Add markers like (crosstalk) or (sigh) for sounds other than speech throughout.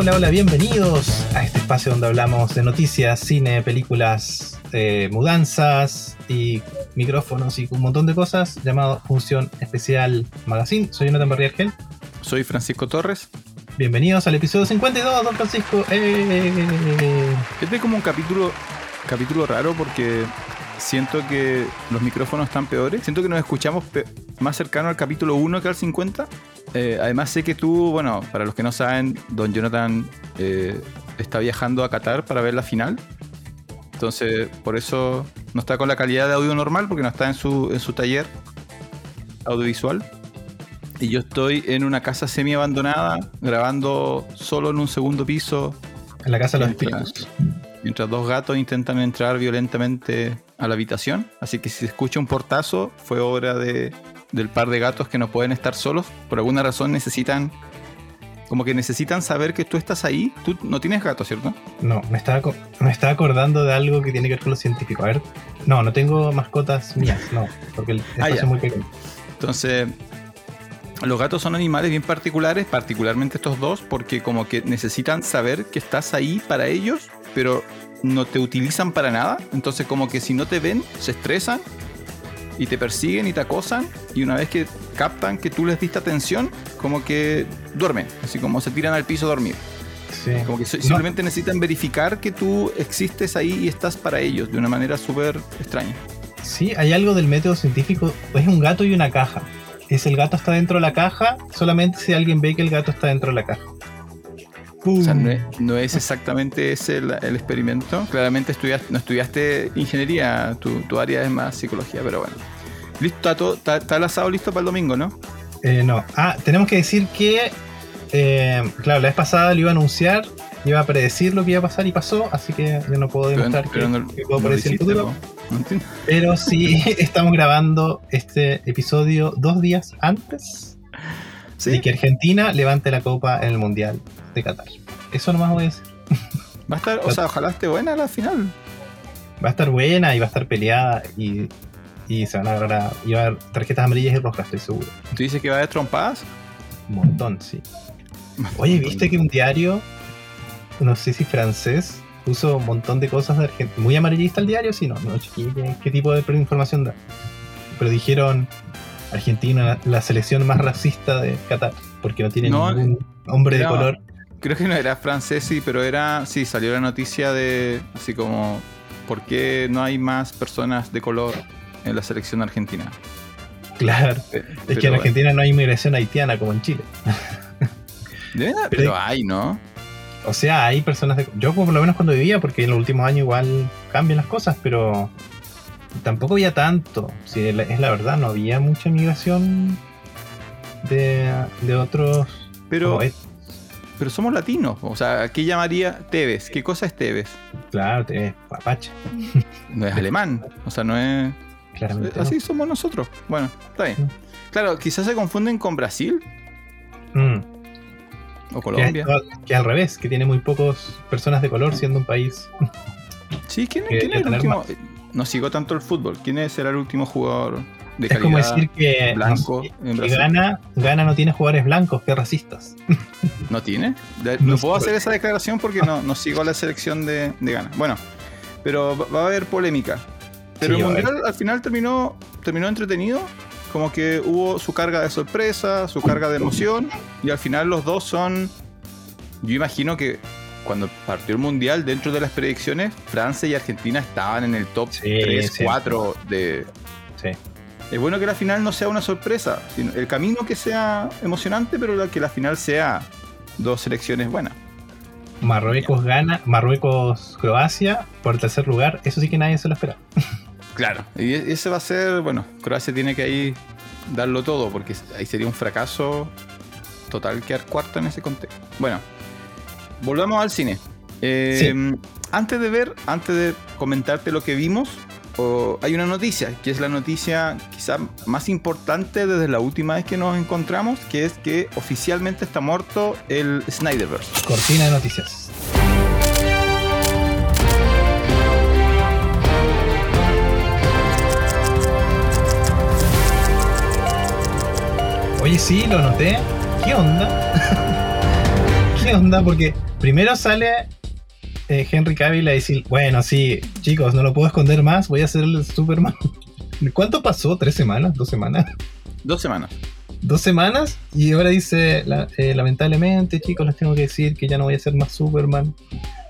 Hola, hola, bienvenidos a este espacio donde hablamos de noticias, cine, películas, eh, mudanzas y micrófonos y un montón de cosas llamado Función Especial Magazine. Soy Jonathan Barriargel. Soy Francisco Torres. Bienvenidos al episodio 52, don Francisco. ¡Eh! Este es como un capítulo, capítulo raro porque siento que los micrófonos están peores. Siento que nos escuchamos más cercano al capítulo 1 que al 50. Eh, además sé que tú, bueno, para los que no saben, Don Jonathan eh, está viajando a Qatar para ver la final. Entonces, por eso no está con la calidad de audio normal, porque no está en su, en su taller audiovisual. Y yo estoy en una casa semi abandonada, grabando solo en un segundo piso. En la casa de los espíritus. Mientras dos gatos intentan entrar violentamente a la habitación. Así que si se escucha un portazo, fue obra de, del par de gatos que no pueden estar solos. Por alguna razón necesitan. Como que necesitan saber que tú estás ahí. Tú no tienes gatos, ¿cierto? No, me estaba, me estaba acordando de algo que tiene que ver con lo científico. A ver, no, no tengo mascotas mías, no, porque el (laughs) ah, espacio es muy pequeño. Entonces, los gatos son animales bien particulares, particularmente estos dos, porque como que necesitan saber que estás ahí para ellos, pero no te utilizan para nada. Entonces como que si no te ven, se estresan y te persiguen y te acosan. Y una vez que captan que tú les diste atención, como que duermen, así como se tiran al piso a dormir. Como que simplemente necesitan verificar que tú existes ahí y estás para ellos de una manera súper extraña. Sí, hay algo del método científico. Es un gato y una caja. Es el gato está dentro de la caja solamente si alguien ve que el gato está dentro de la caja. O sea, no es, exactamente ese el, experimento. Claramente estudiaste, no estudiaste ingeniería, tu, área es más psicología, pero bueno. Listo, está, está, el asado listo para el domingo, ¿no? Eh, no. Ah, tenemos que decir que, eh, claro, la vez pasada lo iba a anunciar, iba a predecir lo que iba a pasar y pasó, así que yo no puedo demostrar que, puedo predecir el futuro. pero sí, (laughs) estamos grabando este episodio dos días antes de que Argentina levante la copa en el Mundial de Qatar. Eso nomás voy a decir. Va a estar, o sea, ojalá esté buena la final. Va a estar buena y va a estar peleada y, y se van a agarrar y va a haber tarjetas amarillas y rojas, estoy seguro. ¿Tú dices que va a haber trompadas? Un montón, sí. Oye, ¿viste que un diario, no sé si francés, puso un montón de cosas de Argentina? Muy amarillista el diario, sí, no, no, ¿qué, qué tipo de información da? Pero dijeron Argentina, la selección más racista de Qatar, porque no tiene ningún hombre de color. Creo que no era francés, sí, pero era. Sí, salió la noticia de. Así como. ¿Por qué no hay más personas de color en la selección argentina? Claro. Es que en Argentina no hay inmigración haitiana como en Chile. (laughs) pero, hay, ¿no? O sea, hay personas de. Yo, por lo menos cuando vivía, porque en los últimos años igual cambian las cosas, pero tampoco había tanto. Si es la verdad, no había mucha inmigración de, de otros. Pero, pero somos latinos. O sea, ¿qué llamaría Tevez? ¿Qué cosa es Tevez? Claro, Tevez, papacha. (laughs) No es alemán. O sea, no es. Claramente así somos nosotros. Bueno, está bien. Mm. Claro, quizás se confunden con Brasil. Mm. O Colombia. Que, al revés, que tiene muy pocas personas de color siendo un país. Sí, ¿quién, es el último? no sigo tanto el fútbol. ¿Quién será el último jugador de calidad Es como decir que, blanco Gana, Gana no tiene jugadores blancos, que racistas. ¿No tiene? no, puedo hacer esa declaración porque no, no sigo la selección de, de Ghana. Bueno, pero va a haber polémica. Pero el Mundial al final terminó, terminó entretenido. Como que hubo su carga de sorpresa, su carga de emoción. Y al final los dos son... Yo imagino que cuando partió el mundial, dentro de las predicciones, Francia y Argentina estaban en el top 3, 4 de. Sí. Es bueno que la final no sea una sorpresa, sino el camino que sea emocionante, pero que la final sea dos selecciones buenas. Marruecos gana, Marruecos Croacia por el tercer lugar, eso sí que nadie se lo espera. (laughs) Claro, y e-, ese va a ser, bueno, Croacia tiene que ahí darlo todo, porque ahí sería un fracaso total quedar cuarto en ese contexto. Bueno, volvamos al cine. Eh, antes de ver, antes de comentarte lo que vimos, hay una noticia, que es la noticia quizá más importante desde la última vez que nos encontramos, que es que oficialmente está muerto el Snyderverse. Cortina de noticias. Oye, sí, lo noté. ¿Qué onda? (laughs) ¿Qué onda? Porque primero sale eh, Henry Cavill a decir, bueno, sí, chicos, no lo puedo esconder más, voy a hacer el Superman. (laughs) ¿Cuánto pasó? ¿Tres semanas? ¿Dos semanas? Dos semanas. Dos semanas y ahora dice, eh, lamentablemente, chicos, les tengo que decir que ya no voy a ser más Superman.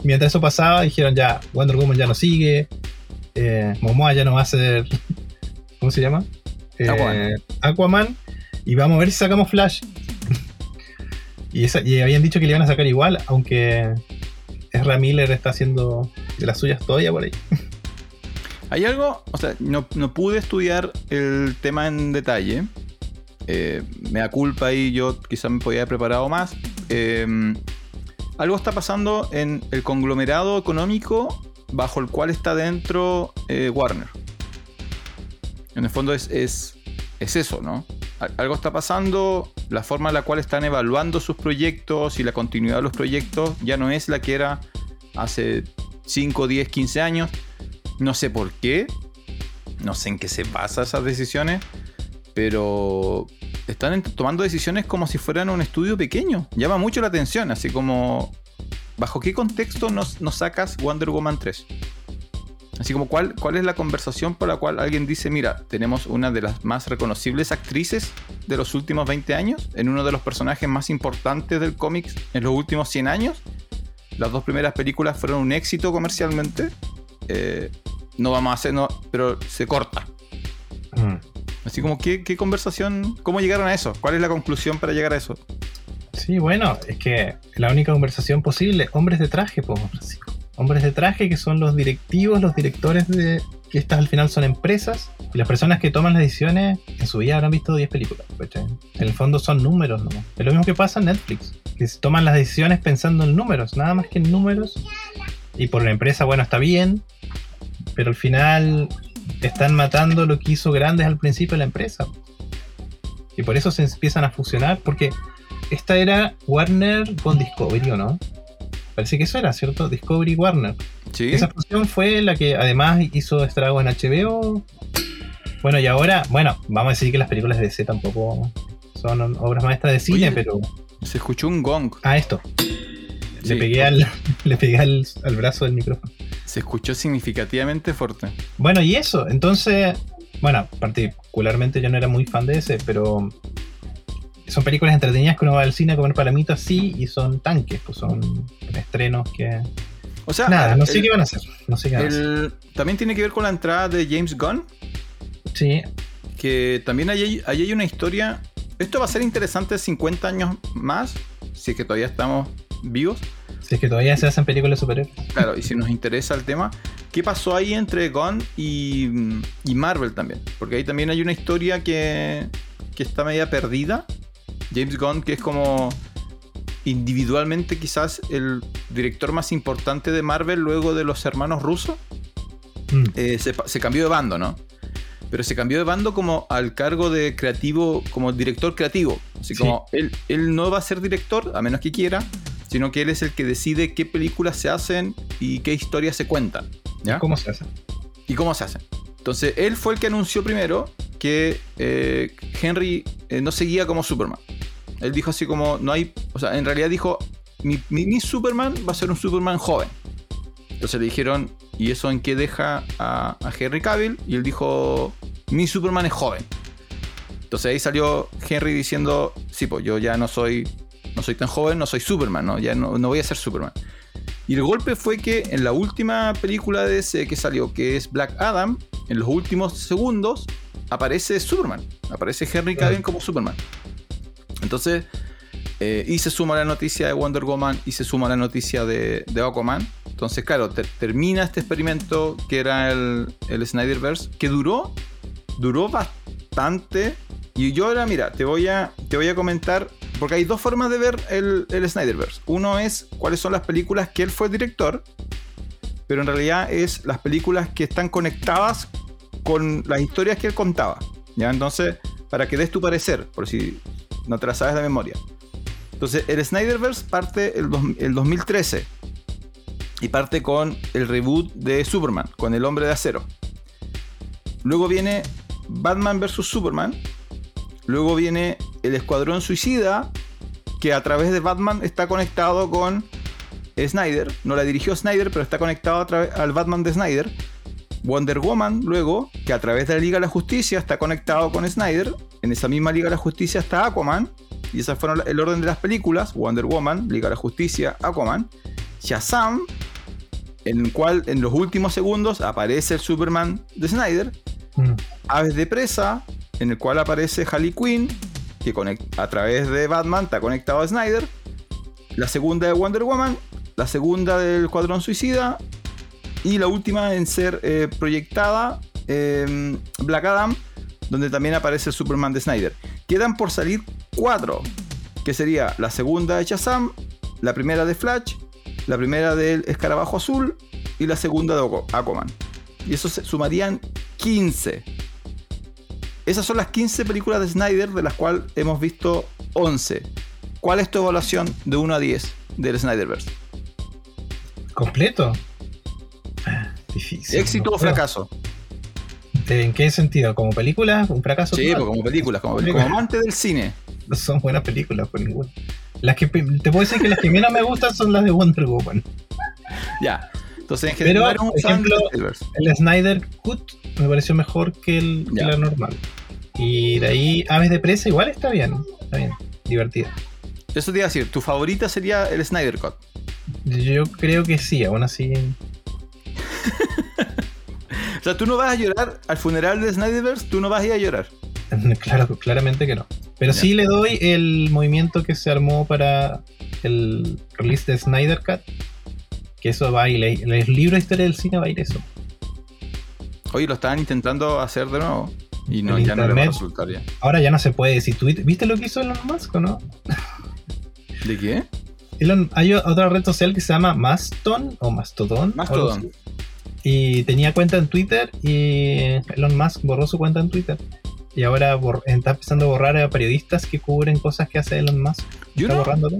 Mientras eso pasaba, dijeron ya, Wonder Woman ya no sigue, eh, Momoa ya no va a ser, (laughs) ¿cómo se llama? Eh, Aquaman. Y vamos a ver si sacamos Flash. (laughs) y, y habían dicho que le iban a sacar igual, aunque Ezra Miller está haciendo de las suyas todavía por ahí. Hay algo, o sea, no, pude estudiar el tema en detalle. Eh, me da culpa y yo quizás me podía haber preparado más. Em, algo está pasando en el conglomerado económico bajo el cual está dentro eh, Warner. En el fondo es, es, es eso, ¿no? Algo está pasando, la forma en la cual están evaluando sus proyectos y la continuidad de los proyectos ya no es la que era hace 5, 10, 15 años no sé por qué, no sé en qué se basan esas decisiones, pero están tomando decisiones como si fueran un estudio pequeño. Llama mucho la atención, así como, ¿bajo qué contexto nos, sacas Wonder Woman 3? Así como, ¿cuál, ¿cuál es la conversación por la cual alguien dice, mira, tenemos una de las más reconocibles actrices de los últimos 20 años, en uno de los personajes más importantes del cómics en los últimos 100 años? Las dos primeras películas fueron un éxito comercialmente. Eh, no vamos a hacer, no, pero se corta. Mm. Así como, ¿qué, conversación? ¿Cómo llegaron a eso? ¿Cuál es la conclusión para llegar a eso? Sí, bueno, es que la única conversación posible, hombres de traje, pues, Hombres de traje que son los directivos, los directores de. que estas al final son empresas. Y las personas que toman las decisiones en su vida habrán visto 10 películas. En el fondo son números, ¿no? Es lo mismo que pasa en Netflix. Que toman las decisiones pensando en números, nada más que en números. Y por la empresa, bueno, está bien, pero al final están matando lo que hizo grandes al principio la empresa. Y por eso se empiezan a fusionar, porque esta era Warner con Discovery, ¿o no? Parece que eso era, ¿cierto? Discovery Warner. ¿Sí? Esa fusión fue la que además hizo estrago en HBO. Bueno, y ahora, bueno, vamos a decir que las películas de DC tampoco son obras maestras de cine, pero. Se escuchó un gong. Ah, esto. (laughs) le pegué, al, le pegué al brazo del micrófono. Se escuchó significativamente fuerte. Bueno, y eso, entonces, bueno, particularmente yo no era muy fan de ese, pero son películas entretenidas que uno va al cine a comer palamitas sí y son tanques, pues son estrenos que... O sea, nada, no sé qué van a hacer. No sé También tiene que ver con la entrada de James Gunn. Sí. Que también ahí hay, hay una historia. Esto va a ser interesante 50 años más, si es que todavía estamos vivos. Si es que todavía se hacen películas superiores. Claro, y si nos interesa el tema, ¿qué pasó ahí entre Gunn y, Marvel también? Porque ahí también hay una historia que, que está media perdida. James Gunn, que es como individualmente quizás el director más importante de Marvel luego de los hermanos rusos, mm. eh, se, cambió de bando, ¿no? Pero se cambió de bando como al cargo de creativo, como director creativo. Así como él, él no va a ser director, a menos que quiera, sino que él es el que decide qué películas se hacen y qué historias se cuentan. ¿ya? ¿Cómo se hacen? Y cómo se hacen. Entonces, él fue el que anunció primero que eh, Henry eh, no seguía como Superman. Él dijo así como, no hay, o sea, en realidad dijo, mi, Superman va a ser un Superman joven. Entonces le dijeron, ¿y eso en qué deja a, a Henry Cavill? Y él dijo, mi Superman es joven. Entonces ahí salió Henry diciendo, sí, pues yo ya no soy no soy tan joven, no soy Superman, ¿no? ya no, voy a ser Superman. Y el golpe fue que en la última película de ese que salió, que es Black Adam, en los últimos segundos aparece Superman, aparece Henry Cavill como Superman. Entonces, eh, y se suma la noticia de Wonder Woman y se suma la noticia de, de Aquaman. Entonces, claro, termina este experimento que era el, el Snyderverse, que duró, duró bastante. Y yo ahora, mira, te voy a, te voy a comentar porque hay dos formas de ver el, Snyderverse. Uno es cuáles son las películas que él fue director, pero en realidad es las películas que están conectadas con las historias que él contaba. ¿ya? Entonces, para que des tu parecer, por si no te la sabes memoria. Entonces, el Snyderverse parte el, el 2013 y parte con el reboot de Superman, con el hombre de acero. Luego viene Batman vs. Superman, Luego viene El Escuadrón Suicida. que a través de Batman está conectado con Snyder. No la dirigió Snyder, pero está conectado al Batman de Snyder. Wonder Woman, luego, que a través de la Liga de la Justicia está conectado con Snyder. En esa misma Liga de la Justicia está Aquaman. Y ese fueron el orden de las películas. Wonder Woman, Liga de la Justicia, Aquaman. Shazam, en el cual en los últimos segundos aparece el Superman de Snyder. Mm. Aves de Presa, en el cual aparece Harley Quinn, que a través de Batman está conectado a Snyder. La segunda de Wonder Woman, la segunda del Cuadrón Suicida y la última en ser eh, proyectada, em, Black Adam, donde también aparece el Superman de Snyder. Quedan por salir cuatro, que sería la segunda de Shazam, la primera de Flash, la primera del Escarabajo Azul y la segunda de Aquaman. Y eso se sumarían 15. Esas son las 15 películas de Snyder, de las cuales hemos visto 11. ¿Cuál es tu evaluación de 1 a 10 del Snyderverse? ¿Completo? Difícil. ¿Éxito o fracaso? ¿En qué sentido? ¿Como película? ¿Un fracaso? Sí, pues, como películas, como, amante del cine. No son buenas películas, por ninguna. Las que te puedo decir que las que menos me gustan son las de Wonder Woman. (laughs) Ya. Entonces, en general, Pero, por ejemplo, el Snyder Cut me pareció mejor que, el, la normal. Y de ahí Aves de Presa igual está bien. Está bien. Divertida. Eso te iba a decir, ¿tu favorita sería el Snyder Cut? Yo creo que sí, aún así. (laughs) o sea, tú no vas a llorar al funeral de Snyderverse, tú no vas a ir a llorar. (laughs) claro, claramente que no. Pero sí le doy el movimiento que se armó para el release de Snyder Cut. Que eso va a ir, el libro de historia del cine va a ir eso. Oye, lo estaban intentando hacer de nuevo. Y no, ya no le va a resultar ya. Ahora ya no se puede. Si ¿Viste lo que hizo Elon Musk o no? ¿De qué? hay otra red social que se llama Maston o Mastodon. Mastodon. Y tenía cuenta en Twitter y Elon Musk borró su cuenta en Twitter. Y ahora está empezando a borrar a periodistas que cubren cosas que hace Elon Musk. ¿Yo está borrándolo.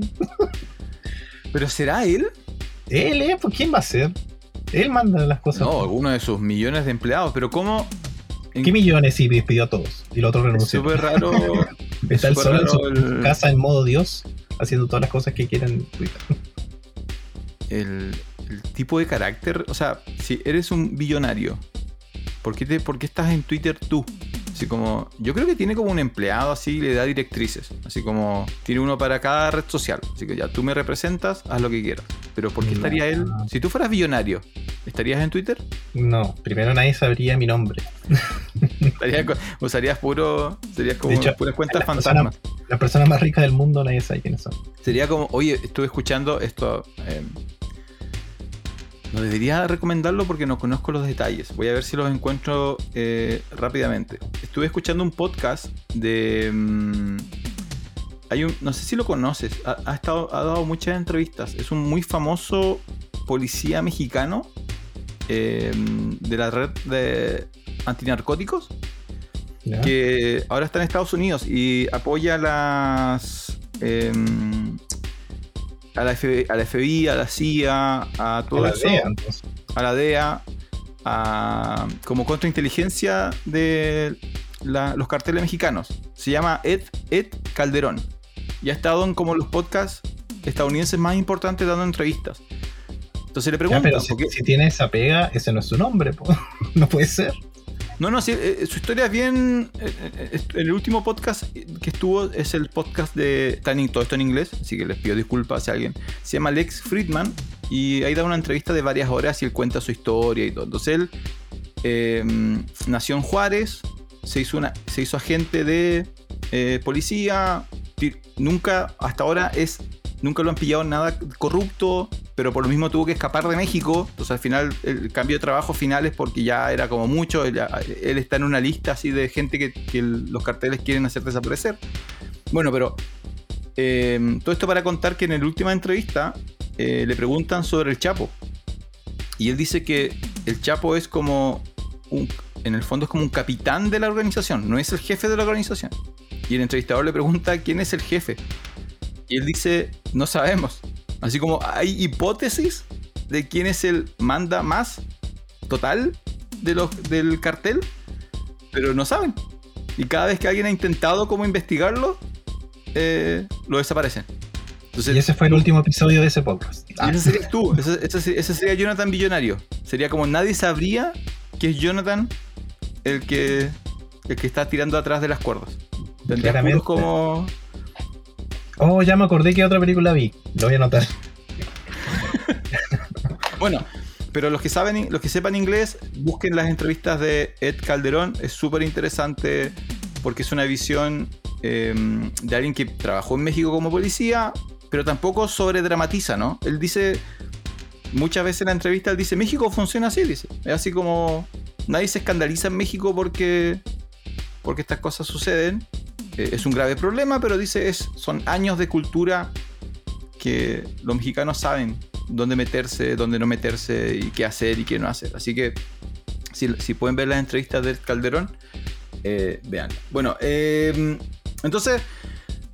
(laughs) ¿Pero será él? Él, ¿eh? ¿Pues quién va a ser? Él manda las cosas. No, alguno de sus millones de empleados, pero ¿cómo? ¿Qué millones? Sí, despidió a todos. Y el otro renunció. Es súper raro. (laughs) Está el solo en su casa en modo Dios, haciendo todas las cosas que quieren Twitter. El, el, tipo de carácter, o sea, si eres un billonario, ¿por qué, te, ¿por qué estás en Twitter tú? Así como, yo creo que tiene como un empleado así, le da directrices. Así como, tiene uno para cada red social. Así que ya, tú me representas, haz lo que quieras. Pero ¿por qué estaría él? Si tú fueras billonario, ¿estarías en Twitter? No, primero nadie sabría mi nombre. usarías puro, serías como puras cuentas fantasmas. la persona más rica del mundo nadie sabe quiénes son. Sería como, oye, estuve escuchando esto. Eh, no debería recomendarlo porque no conozco los detalles. Voy a ver si los encuentro eh, rápidamente. Estuve escuchando un podcast de. Mm, hay un, no sé si lo conoces. Ha, estado, ha dado muchas entrevistas. Es un muy famoso policía mexicano eh, de la red de antinarcóticos. Que ahora está en Estados Unidos y apoya las. Em, a la, FBI, a la CIA, a todo a la DEA, a la DEA, a, como contrainteligencia de los carteles mexicanos. Se llama Ed, Ed Calderón. Y ha estado en como los podcasts estadounidenses más importantes dando entrevistas. Entonces le pregunto. pero si, si, tiene esa pega, ese no es su nombre, (laughs) no puede ser. No, no, eh, su historia es bien. Eh, eh, el último podcast que estuvo es el podcast de. todo esto en inglés, así que les pido disculpas a alguien. Se llama Lex Friedman y ahí da una entrevista de varias horas y él cuenta su historia y todo. Entonces él nació en Juárez, se hizo, una, se hizo agente de policía, nunca, hasta ahora es nunca lo han pillado nada corrupto, pero por lo mismo tuvo que escapar de México. Entonces al final el cambio de trabajo final es porque ya era como mucho. Él, está en una lista así de gente que, los carteles quieren hacer desaparecer. Bueno, pero em, todo esto para contar que en la última entrevista eh, le preguntan sobre el Chapo. Y él dice que el Chapo es como en el fondo es como un capitán de la organización, no es el jefe de la organización. Y el entrevistador le pregunta quién es el jefe. Y él dice, no sabemos. Así como hay hipótesis de quién es el manda más total de los, del cartel, pero no saben. Y cada vez que alguien ha intentado como investigarlo, eh, lo desaparecen. y ese fue el último episodio de ese podcast. ese serías tú, ese, sería Jonathan Billonario. Sería como nadie sabría que es Jonathan el que, el que está tirando atrás de las cuerdas. Claramente. como. Oh, ya me acordé que otra película vi. Lo voy a anotar. (laughs) bueno, pero los que saben, los que sepan inglés, busquen las entrevistas de Ed Calderón. Es súper interesante porque es una visión em, de alguien que trabajó en México como policía, pero tampoco sobredramatiza, ¿no? Él dice, muchas veces en la entrevista, él dice, México funciona así, dice. Es así como, nadie se escandaliza en México porque, porque estas cosas suceden. Eh, es un grave problema, pero dice, es, son años de cultura que los mexicanos saben dónde meterse, dónde no meterse y qué hacer y qué no hacer. Así que si, pueden ver las entrevistas del Calderón, eh, vean. Bueno, eh, entonces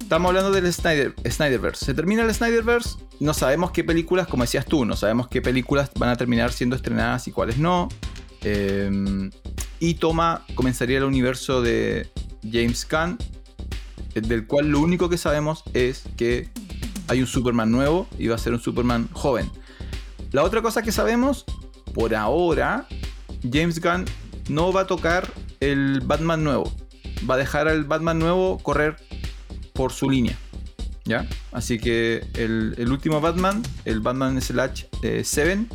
estamos hablando del Snyder, Snyderverse. Se termina el Snyderverse, no sabemos qué películas, como decías tú, no sabemos qué películas van a terminar siendo estrenadas y cuáles no. Eh, y toma, comenzaría el universo de James Gunn, del cual lo único que sabemos es que hay un Superman nuevo y va a ser un Superman joven. La otra cosa que sabemos, por ahora, James Gunn no va a tocar el Batman nuevo. Va a dejar al Batman nuevo correr por su línea. ¿Ya? Así que el, último Batman, el Batman Slash 7, eh,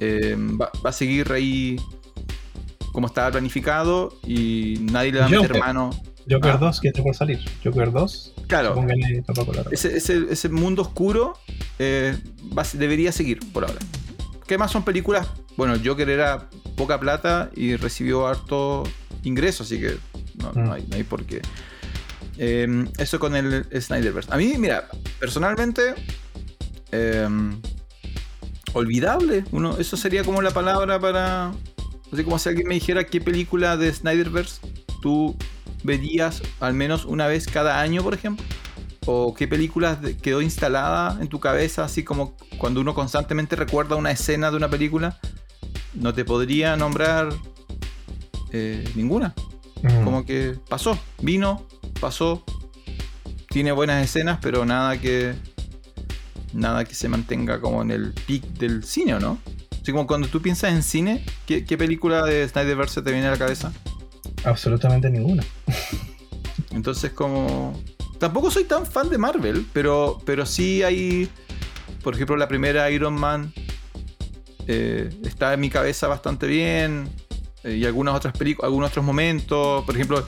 eh, va, a seguir ahí como estaba planificado y nadie le va a meter mano. Joker 2 ah. que está por salir. Joker 2. Claro. Ese, ese, mundo oscuro eh, debería seguir por ahora. ¿Qué más son películas? Bueno, Joker era poca plata y recibió harto ingreso, así que no, mm. hay, por qué. Em, eso con el Snyderverse. A mí, mira, personalmente, em, olvidable. Uno, eso sería como la palabra para. Así como si alguien me dijera qué película de Snyderverse tú verías al menos una vez cada año, por ejemplo? ¿O qué película quedó instalada en tu cabeza, así como cuando uno constantemente recuerda una escena de una película? No te podría nombrar eh, ninguna. Mm. Como que pasó, vino, pasó, tiene buenas escenas, pero nada que nada que se mantenga como en el peak del cine, ¿no? Así como cuando tú piensas en cine, ¿qué, qué película de Snyderverse te viene a la cabeza? Absolutamente ninguna. Entonces como... Tampoco soy tan fan de Marvel, pero, pero sí hay... Por ejemplo, la primera Iron Man eh, está en mi cabeza bastante bien. Eh, y algunas otras películas, algunos otros momentos. Por ejemplo,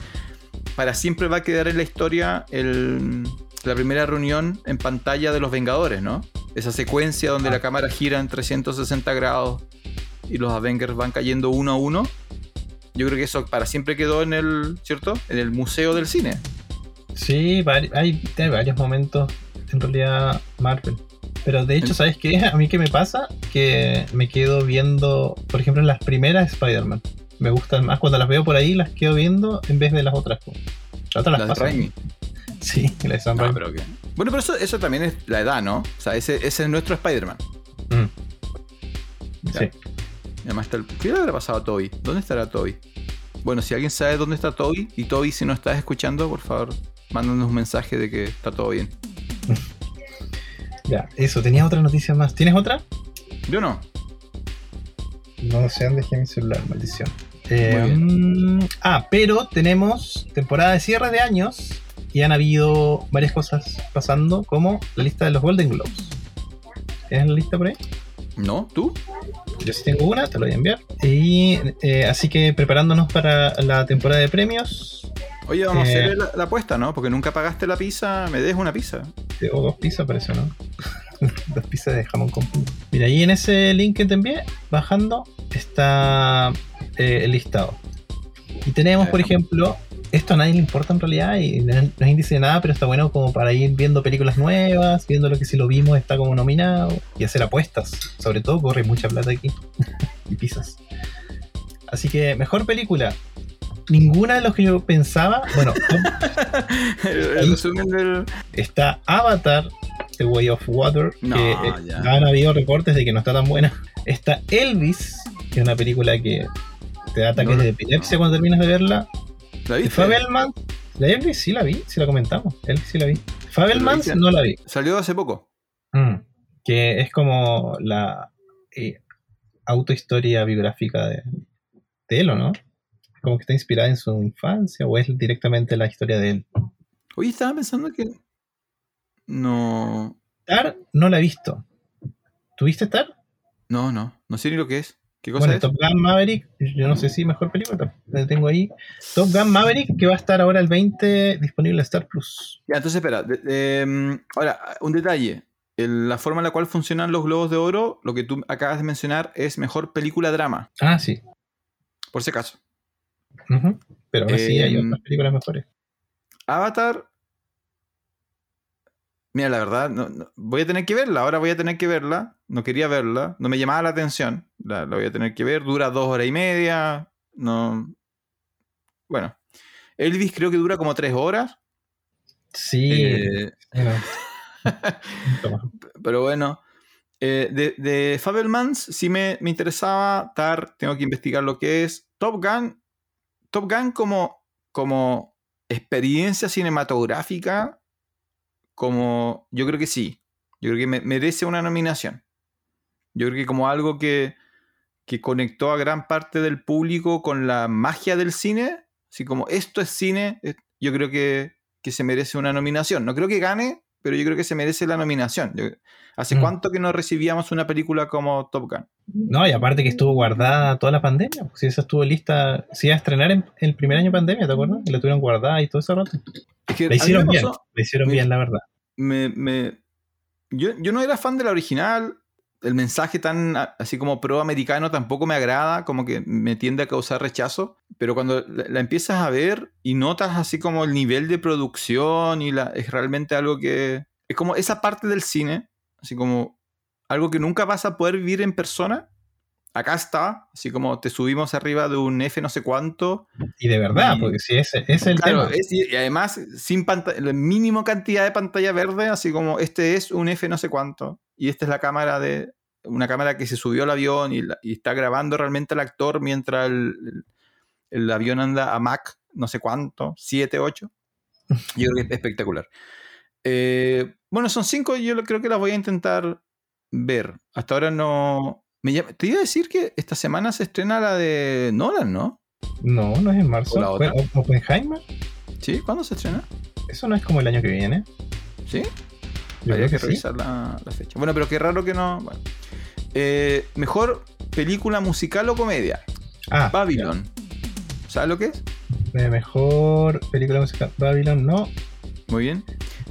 para siempre va a quedar en la historia la primera reunión en pantalla de los Vengadores, ¿no? Esa secuencia donde la ah. cámara gira en 360 grados y los Avengers van cayendo uno a uno. Yo creo que eso para siempre quedó en el, ¿cierto? En el museo del cine. Sí, hay, varios momentos en realidad Marvel. Pero de hecho, ¿sabes qué? (laughs) A mí qué me pasa? Que me quedo viendo, por ejemplo, en las primeras Spider-Man. Me gustan más cuando las veo por ahí, las quedo viendo en vez de las otras. Las otras las, paso. (laughs) Sí, las de Sam ah, pero Bueno, pero eso, eso también es la edad, ¿no? O sea, ese, ese es nuestro Spider-Man. Mm. Sí. Además está el... ¿Qué le habrá pasado a Toby? ¿Dónde estará Toby? Bueno, si alguien sabe dónde está Toby, y Toby, si no estás escuchando, por favor, mándanos un mensaje de que está todo bien. (laughs) ya, eso, tenías otra noticia más. ¿Tienes otra? Yo no. No sé dónde dejé mi celular, maldición. Eh, ah, pero tenemos temporada de cierre de años y han habido varias cosas pasando, como la lista de los Golden Globes. ¿Tienes la lista por ahí? No, ¿tú? Yo sí tengo una, te lo voy a enviar. Y eh, así que preparándonos para la temporada de premios. Oye, vamos a hacer eh, la, apuesta, ¿no? Porque nunca pagaste la pizza, me dejo una pizza. Tengo dos pizzas, parece, ¿no? (laughs) dos pizzas de jamón con Mira, ahí en ese link que te envié, bajando, está eh, el listado. Y tenemos, por ejemplo, esto a nadie le importa en realidad y no es índice de nada, pero está bueno como para ir viendo películas nuevas, viendo lo que si lo vimos está como nominado y hacer apuestas. Sobre todo corre mucha plata aquí (laughs) y pisas. Así que mejor película. Ninguna de los que yo pensaba. Bueno, (laughs) está Avatar, The Way of Water, que eh, han habido reportes de que no está tan buena. Está Elvis, que es una película que te da ataques de epilepsia cuando terminas de verla. ¿La viste? Fabelman, la Elvis sí la vi, sí la comentamos. Elvis sí la vi. Fabelman no la vi. Salió hace poco. Mm, que es como la eh, autohistoria biográfica de, de él, ¿o no? Como que está inspirada en su infancia o es directamente la historia de él. Oye, estaba pensando que. No. Tar no la he visto. ¿Tuviste Tar? No, no. No sé ni lo que es. ¿Qué cosa bueno, es? Top Gun Maverick, yo no sé si mejor película, la tengo ahí. Top Gun Maverick, que va a estar ahora el 20 disponible en Star Plus. Ya, entonces espera. Em, ahora, un detalle. la forma en la cual funcionan los globos de oro, lo que tú acabas de mencionar, es mejor película drama. Ah, sí. Por si acaso. Pero sí hay em, otras películas mejores. Avatar. Mira, la verdad, voy a tener que verla. Ahora voy a tener que verla. No quería verla. No me llamaba la atención. La, voy a tener que ver. Dura dos horas y media. No. Bueno. Elvis creo que dura como tres horas. Sí. Eh, (laughs) pero bueno. Eh, de, de Fabelmans sí me, me, interesaba. Tar, tengo que investigar lo que es. Top Gun. Top Gun como, como experiencia cinematográfica, como yo creo que sí. Yo creo que merece una nominación. Yo creo que como algo que, que conectó a gran parte del público con la magia del cine, así como esto es cine, yo creo que, que se merece una nominación. No creo que gane, pero yo creo que se merece la nominación. ¿Hace mm. cuánto que no recibíamos una película como Top Gun? No, y aparte que estuvo guardada toda la pandemia. Si esa estuvo lista, si iba a estrenar en, el primer año de pandemia, ¿te acuerdas? Y la tuvieron guardada y todo ese rato. la hicieron bien, la hicieron bien, la verdad. Me, me, yo, yo no era fan de la original. El mensaje tan así como pro-americano tampoco me agrada, como que me tiende a causar rechazo. Pero cuando la, empiezas a ver y notas así como el nivel de producción y la, es realmente algo que. Es como esa parte del cine, así como algo que nunca vas a poder vivir en persona. Acá está, así como te subimos arriba de un F no sé cuánto. Y de verdad, porque si ese es el tema. y además, sin pantalla, la mínima cantidad de pantalla verde, así como este es un F no sé cuánto. Y esta es la cámara de. Una cámara que se subió al avión y, está grabando realmente al actor mientras el, avión anda a Mach no sé cuánto, 7, 8. (laughs) Yo creo que es espectacular. Eh, bueno, son cinco, yo creo que las voy a intentar ver. Hasta ahora no. Me Te iba a decir que esta semana se estrena la de Nolan, ¿no? No, no es en marzo. ¿O ¿Oppenheimer? ¿Sí? ¿Cuándo se estrena? Eso no es como el año que viene. ¿Sí? Habría que, revisar la, fecha. Bueno, pero qué raro que no. Eh, mejor película musical o comedia. Ah, Babylon. ¿Sabes lo que es? Mejor película musical. Babylon, no. Muy bien.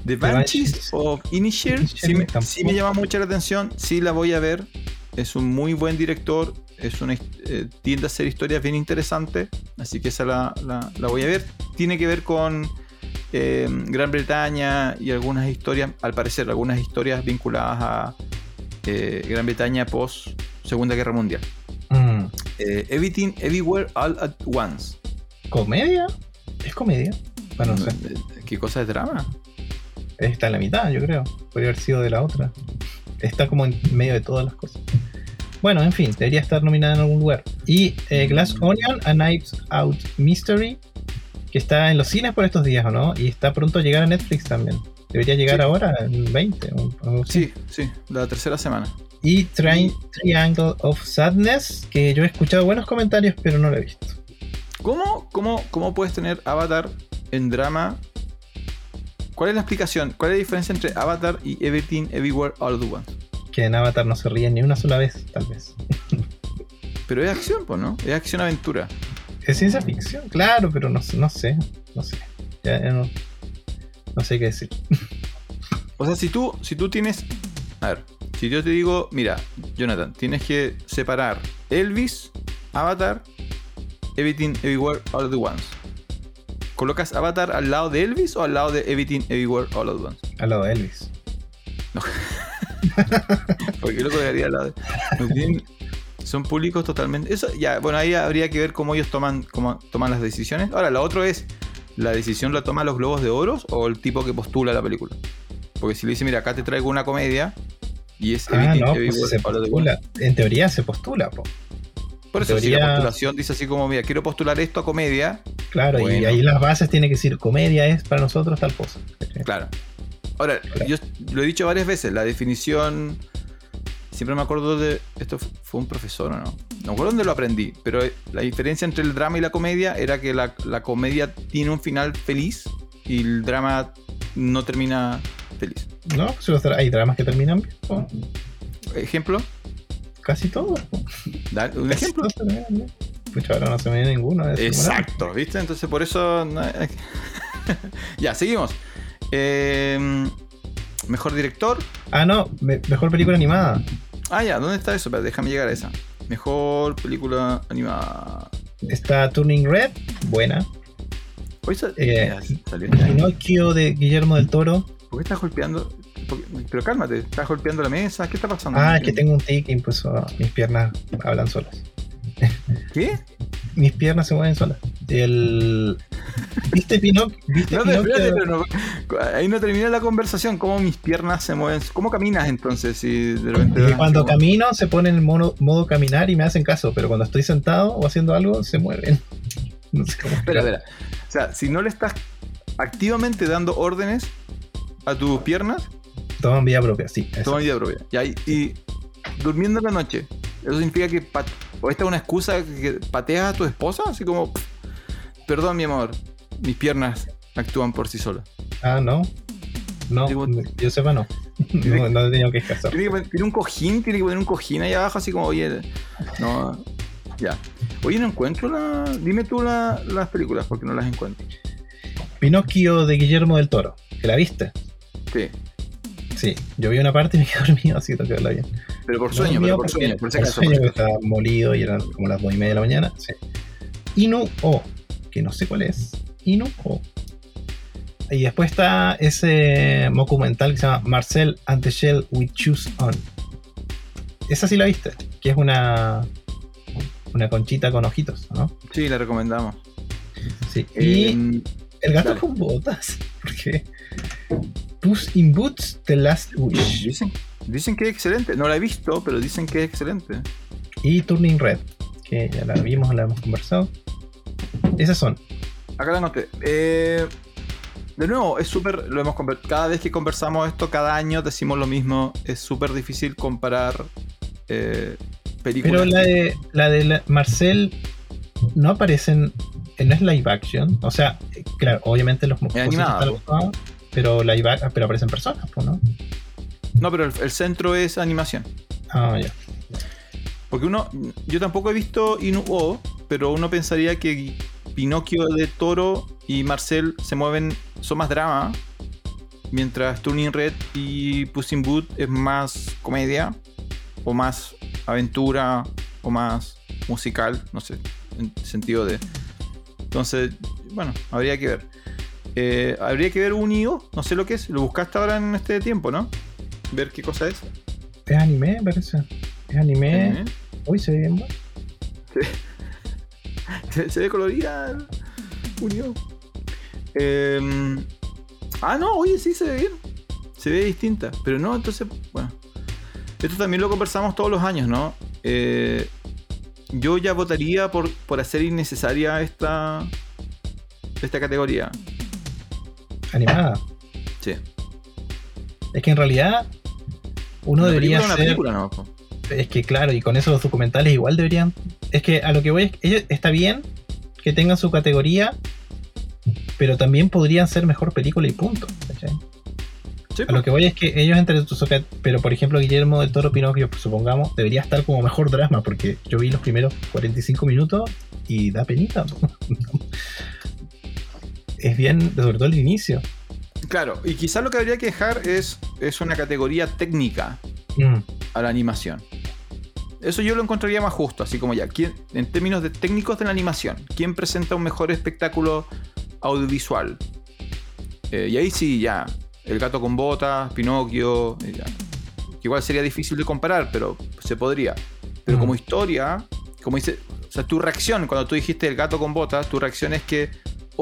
The Banshees of Inisherin sí, me, llama mucho la atención, sí la voy a ver. Es un muy buen director, es una eh, tiende a hacer historias bien interesantes, así que esa la, voy a ver. Tiene que ver con eh, Gran Bretaña y algunas historias, al parecer, algunas historias vinculadas a eh, Gran Bretaña post Segunda Guerra Mundial. Mm. Everything, Everywhere, All at Once. ¿Comedia? ¿Es comedia? Bueno, no sé. ¿Qué cosa es drama? está en la mitad, yo creo. Podría haber sido de la otra. Está como en medio de todas las cosas. Bueno, en fin, debería estar nominada en algún lugar. Y eh, Glass Onion, A Knives Out Mystery, que está en los cines por estos días, ¿o no? Y está pronto a llegar a Netflix también. Debería llegar ahora, en 20. sí, sí, la tercera semana. Y Triangle of Sadness, que yo he escuchado buenos comentarios, pero no lo he visto. ¿Cómo, cómo, cómo puedes tener Avatar en drama ¿Cuál es la explicación? ¿Cuál es la diferencia entre Avatar y Everything Everywhere All at Once? Que en Avatar no se ríen ni una sola vez, tal vez. pero es acción, pues, ¿no? Es acción-aventura. Es ciencia ficción, claro, pero no, no sé. No sé. Ya, no, no sé qué decir. (laughs) o sea, si tú, si tú tienes. A ver, si yo te digo, mira, Jonathan, tienes que separar Elvis, Avatar, Everything Everywhere All at Once ¿Colocas Avatar al lado de Elvis o al lado de Everything Everywhere All at Once? Al lado de Elvis. No. (laughs) ¿Por qué lo colocaría al lado de... (laughs) Son públicos totalmente. Eso ya, bueno, ahí habría que ver cómo ellos toman, cómo toman las decisiones. Ahora, lo otro es, ¿la decisión la toma los globos de oros o el tipo que postula la película? Porque si le dice, mira, acá te traigo una comedia y es ah, no, pues se postula. En teoría se postula, po. Por eso, si la postulación dice así como, mira, quiero postular esto a comedia. Claro, y ahí las bases tienen que decir, comedia es para nosotros tal cosa. Claro. Ahora, yo lo he dicho varias veces, la definición. Siempre me acuerdo de. Esto fue un profesor o no. No me acuerdo dónde lo aprendí, pero la diferencia entre el drama y la comedia era que la, comedia tiene un final feliz y el drama no termina feliz. No, hay dramas que terminan bien. ¿Ejemplo? Casi todo. un ejemplo. Pues ahora no se me viene ninguno. Exacto, ¿viste? Entonces por eso. (laughs) ya, seguimos. Em, mejor director. Ah, no, mejor película animada. Ah, ya, ¿dónde está eso? déjame llegar a esa. Mejor película animada. Está Turning Red, buena. Hoy eh, Pinocchio de Guillermo del Toro. ¿Por qué estás golpeando? Pero cálmate, estás golpeando la mesa. ¿Qué está pasando? Ah, es que tengo un tic y incluso mis piernas hablan solas. ¿Qué? Mis piernas se mueven solas. El... ¿Viste Pinocchio? (laughs) no, ahí no termina la conversación. ¿Cómo mis piernas se mueven? ¿Cómo caminas entonces? Si cuando camino se pone en modo, modo caminar y me hacen caso, pero cuando estoy sentado o haciendo algo se mueven. (laughs) No sé cómo espera, espera. O sea, si no le estás activamente dando órdenes a tus piernas. Toman vida propia, sí. Toman vida propia. Y, y durmiendo en la noche, eso significa que. ¿O esta es una excusa que pateas a tu esposa? Así como. Perdón, mi amor. Mis piernas actúan por sí solas. Ah, no. No, yo sepa no. no, no he tenido que escasar. Tiene, tiene un cojín, tiene que poner un cojín ahí abajo, así como, oye. No. Ya. Oye, no encuentro la. Dime tú las películas, porque no las encuentro. Pinocchio de Guillermo del Toro. ¿Que la viste? Sí. Sí, yo vi una parte y me quedé dormido, así que verla bien. Pero por sueño, pero por sueño, por, por sueño que estaba molido y eran como las 2 y media de la mañana. Sí. Inu O, que no sé cuál es. Inu O. Y después está ese documental que se llama Marcel and the Shell We Choose On. Esa sí la viste, que es una una conchita con ojitos, ¿no? Sí, la recomendamos. Sí. Y em, el gato con botas. (laughs) Porque Puss in Boots The Last Wish. Dicen, que es excelente. No la he visto, pero dicen que es excelente. Y Turning Red, que ya la vimos, la hemos conversado. Esas son. Acá la noté. Eh, de nuevo, es súper. Lo hemos Cada vez que conversamos esto, cada año decimos lo mismo. Es súper difícil comparar eh, pero la de, la de Marcel no aparecen. No es live action. O sea, claro, obviamente los animados pero live pero aparecen personas, ¿no? No, pero el, centro es animación. Ah, ya. Porque uno. Yo tampoco he visto Inuo, pero uno pensaría que Pinocchio de Toro y Marcel se mueven. son más drama. Mientras Turning Red y Puss in Boot es más comedia. O más aventura o más musical, no sé, en sentido de... Entonces, bueno, habría que ver. Eh, habría que ver Unido, no sé lo que es, lo buscaste ahora en este tiempo, ¿no? Ver qué cosa es. Es anime, parece. Es anime. Uy, se ve bien. Se, (laughs) se, ve colorida Unido. Em, ah, no, oye, sí se ve bien. Se ve distinta. Pero no, entonces, bueno. Esto también lo conversamos todos los años, ¿no? Eh, yo ya votaría por, por hacer innecesaria esta, esta categoría. Animada. Sí. Es que en realidad uno debería una película, ¿no? Es que claro, y con eso los documentales igual deberían... Es que a lo que voy es que está bien que tengan su categoría, pero también podrían ser mejor película y punto. ¿cachai? a lo que voy es que ellos entre tus pero por ejemplo Guillermo del Toro Pinocchio, pues, supongamos, debería estar como mejor drama, porque yo vi los primeros 45 minutos y da penita. (laughs) es bien, sobre todo el inicio. Claro, y quizás lo que habría que dejar es, es una categoría técnica mm. a la animación. Eso yo lo encontraría más justo, así como ya, ¿quién, en términos de técnicos de la animación, ¿quién presenta un mejor espectáculo audiovisual? Eh, y ahí sí, ya, el gato con botas, Pinocchio. igual sería difícil de comparar, pero se podría. Pero como historia, como dice, o sea, tu reacción cuando tú dijiste el gato con botas, tu reacción es que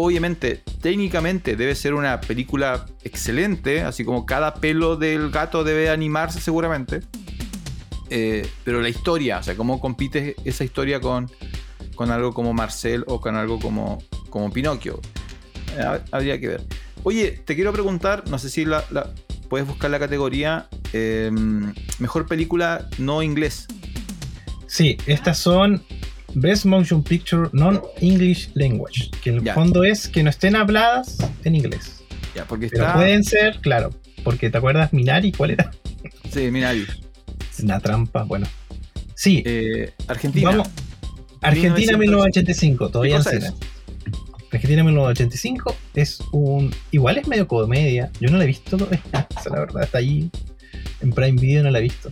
obviamente técnicamente debe ser una película excelente, así como cada pelo del gato debe animarse seguramente. Eh, pero la historia, o sea, cómo compite esa historia con, con algo como Marcel o con algo como, como Pinocchio. Eh, habría que ver. Oye, te quiero preguntar, no sé si la, puedes buscar la categoría em, mejor película no inglés. Sí, estas son Best Motion Picture Non-English Language, que en el fondo es que no estén habladas en inglés. Ya, porque Pero pueden ser, claro, porque te acuerdas Minari, ¿cuál era? Sí, Minari. (laughs) Una trampa, bueno. Sí. Eh, Argentina. Vamos. Argentina 1985, todavía en cine. Argentina 1985 es un. Igual es medio comedia. Yo no la he visto (laughs) todavía. la verdad, está ahí en Prime Video, no la he visto.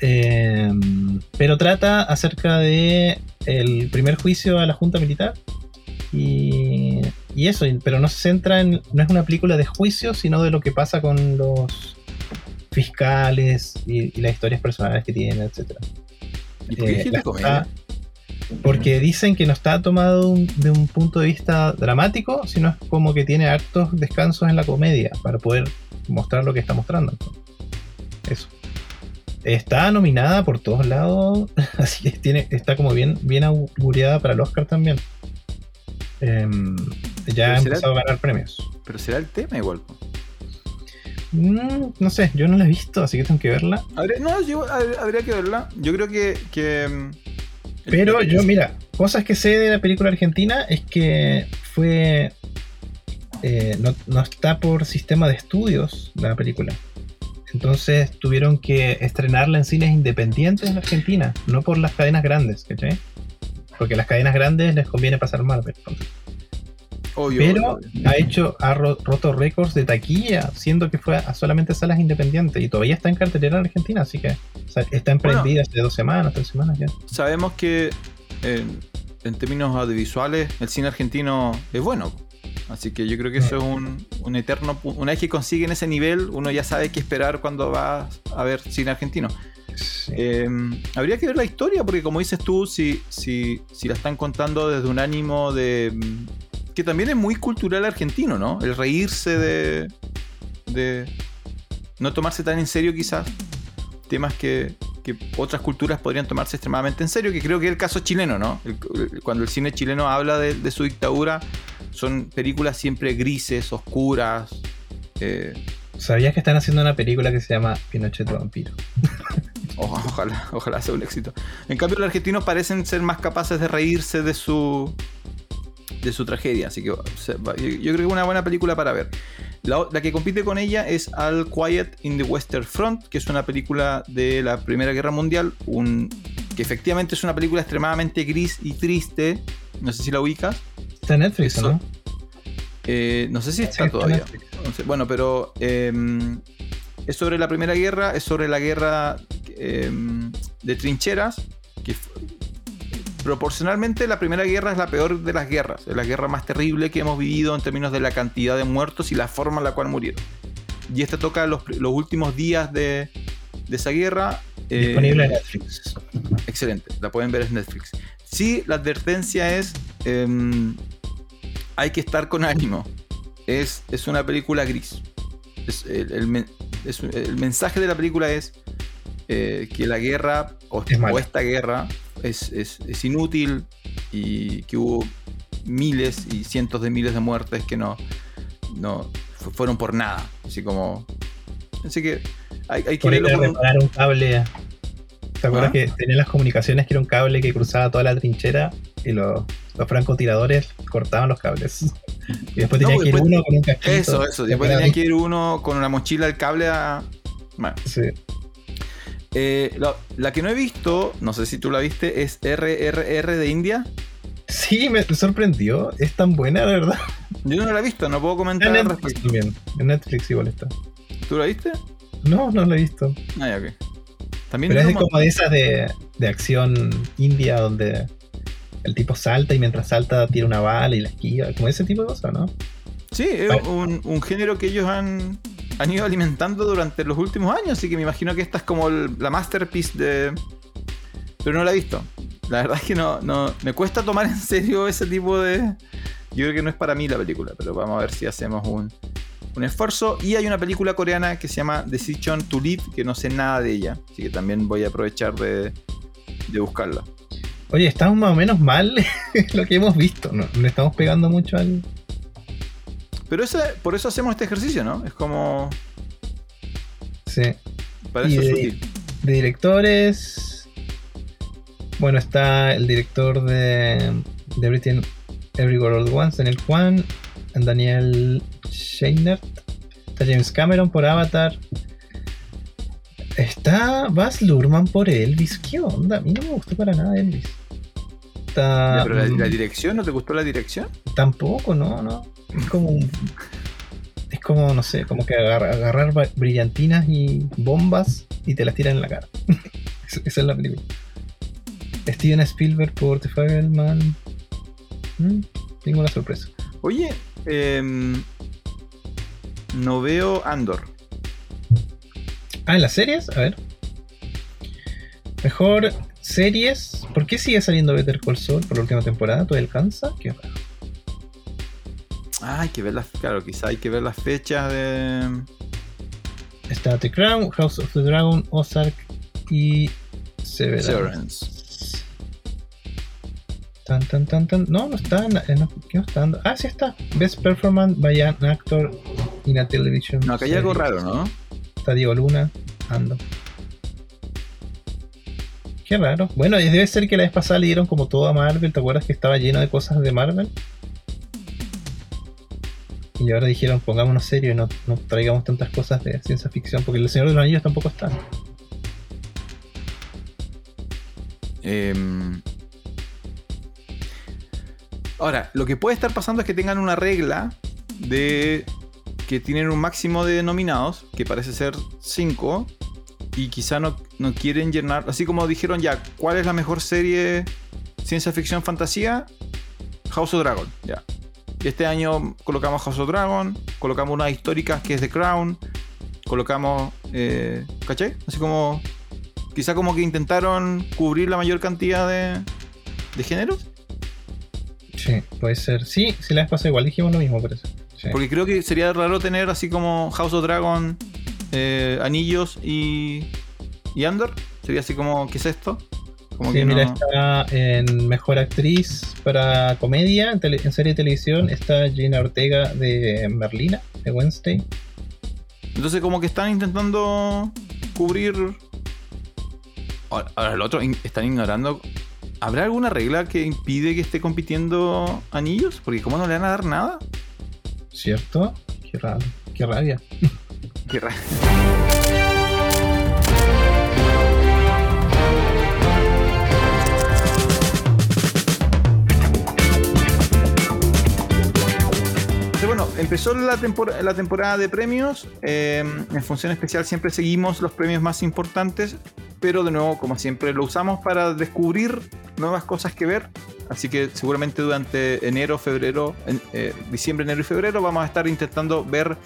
Em, pero trata acerca de el primer juicio a la Junta Militar. Y, y eso, pero no se centra en. No es una película de juicio, sino de lo que pasa con los fiscales y, las historias personales que tienen, etc. ¿Y por qué eh, porque dicen que no está tomado de un punto de vista dramático, sino es como que tiene hartos descansos en la comedia para poder mostrar lo que está mostrando. Eso. Está nominada por todos lados, (laughs) así que tiene, está como bien, bien auguriada para el Oscar también. Em, ya ha empezado a ganar premios. Pero será el tema igual. Mm, no sé, yo no la he visto, así que tengo que verla. no, yo, habría que verla. Yo creo que, que em, pero yo, mira, cosas que sé de la película argentina es que fue. Eh, no, está por sistema de estudios la película. Entonces tuvieron que estrenarla en cines independientes en Argentina, no por las cadenas grandes, ¿cachai? Porque las cadenas grandes les conviene pasar mal. pero ha hecho, ha roto récords de taquilla, siendo que fue a solamente salas independientes y todavía está en cartelera en Argentina, así que está emprendida hace dos semanas, tres semanas ya. Sabemos que en términos audiovisuales el cine argentino es bueno. Así que yo creo que eso es un, un, eterno. Una vez que consiguen ese nivel, uno ya sabe qué esperar cuando va a ver cine argentino. Em, habría que ver la historia, porque como dices tú, si, si, si la están contando desde un ánimo de. que también es muy cultural argentino, ¿no? El reírse de. de. no tomarse tan en serio, quizás temas que, otras culturas podrían tomarse extremadamente en serio, que creo que es el caso chileno, ¿no? cuando el cine chileno habla de, su dictadura, son películas siempre grises, oscuras. Eh, ¿Sabías que están haciendo una película que se llama Pinochet Vampiro? (laughs) ojalá, ojalá sea un éxito. En cambio, los argentinos parecen ser más capaces de reírse de su de su tragedia. Así que yo, creo que es una buena película para ver. La, que compite con ella es All Quiet in the Western Front, que es una película de la Primera Guerra Mundial, un, que efectivamente es una película extremadamente gris y triste. No sé si la ubicas. Está en Netflix, ¿no? Eh, no sé si está todavía. bueno, pero em, es sobre la Primera Guerra, es sobre la guerra em, de trincheras, que proporcionalmente la Primera Guerra es la peor de las guerras, es la guerra más terrible que hemos vivido en términos de la cantidad de muertos y la forma en la cual murieron. Y esta toca los, últimos días de, esa guerra. Eh, Disponible en Netflix. Excelente, la pueden ver en Netflix. Sí, la advertencia es, em, hay que estar con ánimo. Es, es una película gris. el, mensaje de la película es eh, que la guerra, o esta guerra, es, inútil y que hubo miles y cientos de miles de muertes que no, no fueron por nada. Así como. Así que hay, hay que verlo. reparar un cable. ¿Te acuerdas ¿Ah? que tenía las comunicaciones que era un cable que cruzaba toda la trinchera y los, los francotiradores cortaban los cables? Y después tenía que ir uno con un casquito. Eso, eso. Después tenía que ir uno con una mochila el cable a. Bueno. Sí. Eh, la, que no he visto, no sé si tú la viste, es RRR de India. Sí, me sorprendió. Es tan buena, la verdad. Yo no la he visto, no puedo comentar. En Netflix también. En Netflix igual está. ¿Tú la viste? No, no la he visto. Ah, ya, ok. También Pero es como de esas de, de acción india donde el tipo salta y mientras salta tira una bala y la esquiva. Como ese tipo de cosas, ¿no? Sí, es un, género que ellos han, han ido alimentando durante los últimos años, así que me imagino que esta es como la masterpiece de... Pero no la he visto. La verdad es que no, no, me cuesta tomar en serio ese tipo de... Yo creo que no es para mí la película, pero vamos a ver si hacemos un, un esfuerzo. Y hay una película coreana que se llama Decision to Live, que no sé nada de ella, así que también voy a aprovechar de, de buscarla. Oye, estamos más o menos mal (laughs) lo que hemos visto, ¿no? Le estamos pegando mucho al, Pero por eso hacemos este ejercicio, ¿no? Es como. Sí. Parece de, de directores. Bueno, está el director de, de Everything Everywhere All Once, Daniel Juan, Daniel Scheinert, está James Cameron por Avatar, está Baz Luhrmann por Elvis. ¿Qué onda? A mí no me gustó para nada Elvis. ¿Pero la, mm, dirección? ¿No te gustó la dirección? Tampoco, no, no. Es como Es como, no sé, como que agarrar, brillantinas y bombas y te las tiran en la cara. (laughs) Esa es la película. Steven Spielberg por The Fireman. Mm, tengo una sorpresa. Oye, em, no veo Andor. Ah, en las series, a ver. Mejor series. ¿Por qué sigue saliendo Better Call Saul por la última temporada? ¿Todo alcanza? Qué. Ah, hay que ver las. Claro, quizá hay que ver las fechas de. Está The Crown, House of the Dragon, Ozark y Severance. Tan, tan, tan, tan. No, no está. No, ¿Qué no está Ah, sí está. Best Performance by an Actor in a Television. No, acá hay algo raro, ¿no? Está Diego Luna. Ando. Qué raro. Bueno, debe ser que la vez pasada le dieron como todo a Marvel. ¿Te acuerdas que estaba lleno de cosas de Marvel? Y ahora dijeron, pongámonos serio y no, no traigamos tantas cosas de ciencia ficción, porque El Señor de los Anillos tampoco está. Eh, Ahora, lo que puede estar pasando es que tengan una regla de que tienen un máximo de nominados, que parece ser 5, y quizá no, no, quieren llenar, así como dijeron ya, ¿cuál es la mejor serie ciencia ficción fantasía? House of Dragon, ya. Y este año colocamos House of Dragon, colocamos una histórica que es The Crown, colocamos, eh, ¿caché? Así como, quizá como que intentaron cubrir la mayor cantidad de, de géneros. Sí, puede ser. Sí, si la vez igual dijimos lo mismo, por eso. Porque creo que sería raro tener así como House of Dragon, eh, Anillos y, y Andor. Sería así como, ¿qué es esto? Como sí, mira, está en Mejor Actriz para Comedia, en, serie de televisión, está Gina Ortega de Merlina, de Wednesday. Entonces como que están intentando cubrir... Ahora, el otro, están ignorando ¿Habrá alguna regla que impide que esté compitiendo anillos? Porque ¿cómo no le van a dar nada? ¿Cierto? Qué raro, qué rabia. qué rabia. (laughs) empezó la, temporada de premios. Eh, en función especial siempre seguimos los premios más importantes pero de nuevo, como siempre, lo usamos para descubrir nuevas cosas que ver. Así que seguramente durante enero, febrero, eh, diciembre, enero y febrero vamos a estar intentando ver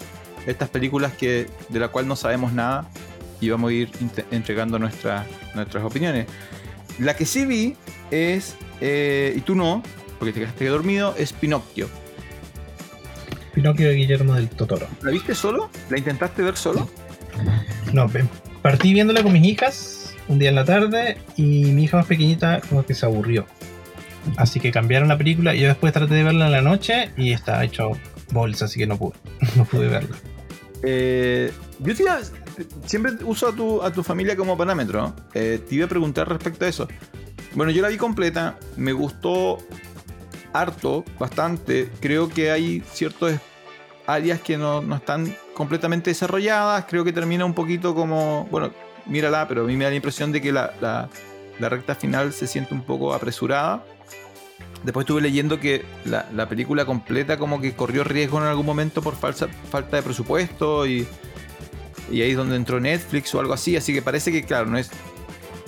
estas películas que, de la cual no sabemos nada y vamos a ir entregando nuestras opiniones. La que sí vi es, eh, y tú no, porque te quedaste dormido, es Pinocchio. Pinocchio de Guillermo del Totoro. ¿La viste solo? ¿La intentaste ver solo? No, partí viéndola con mis hijas un día en la tarde y mi hija más pequeñita como que se aburrió. Así que cambiaron la película y yo después traté de verla en la noche y está hecho bolsa, así que no pude, (laughs) no pude verla. Eh, yo siempre uso a tu, a tu familia como parámetro. Eh, te iba a preguntar respecto a eso. Bueno, yo la vi completa, me gustó harto, bastante. Creo que hay ciertas áreas que no, no están completamente desarrolladas. Creo que termina un poquito como, bueno, mírala, pero a mí me da la impresión de que la, recta final se siente un poco apresurada. Después estuve leyendo que la, película completa como que corrió riesgo en algún momento por falsa, falta de presupuesto y, y ahí es donde entró Netflix o algo así. Así que parece que, claro, no es,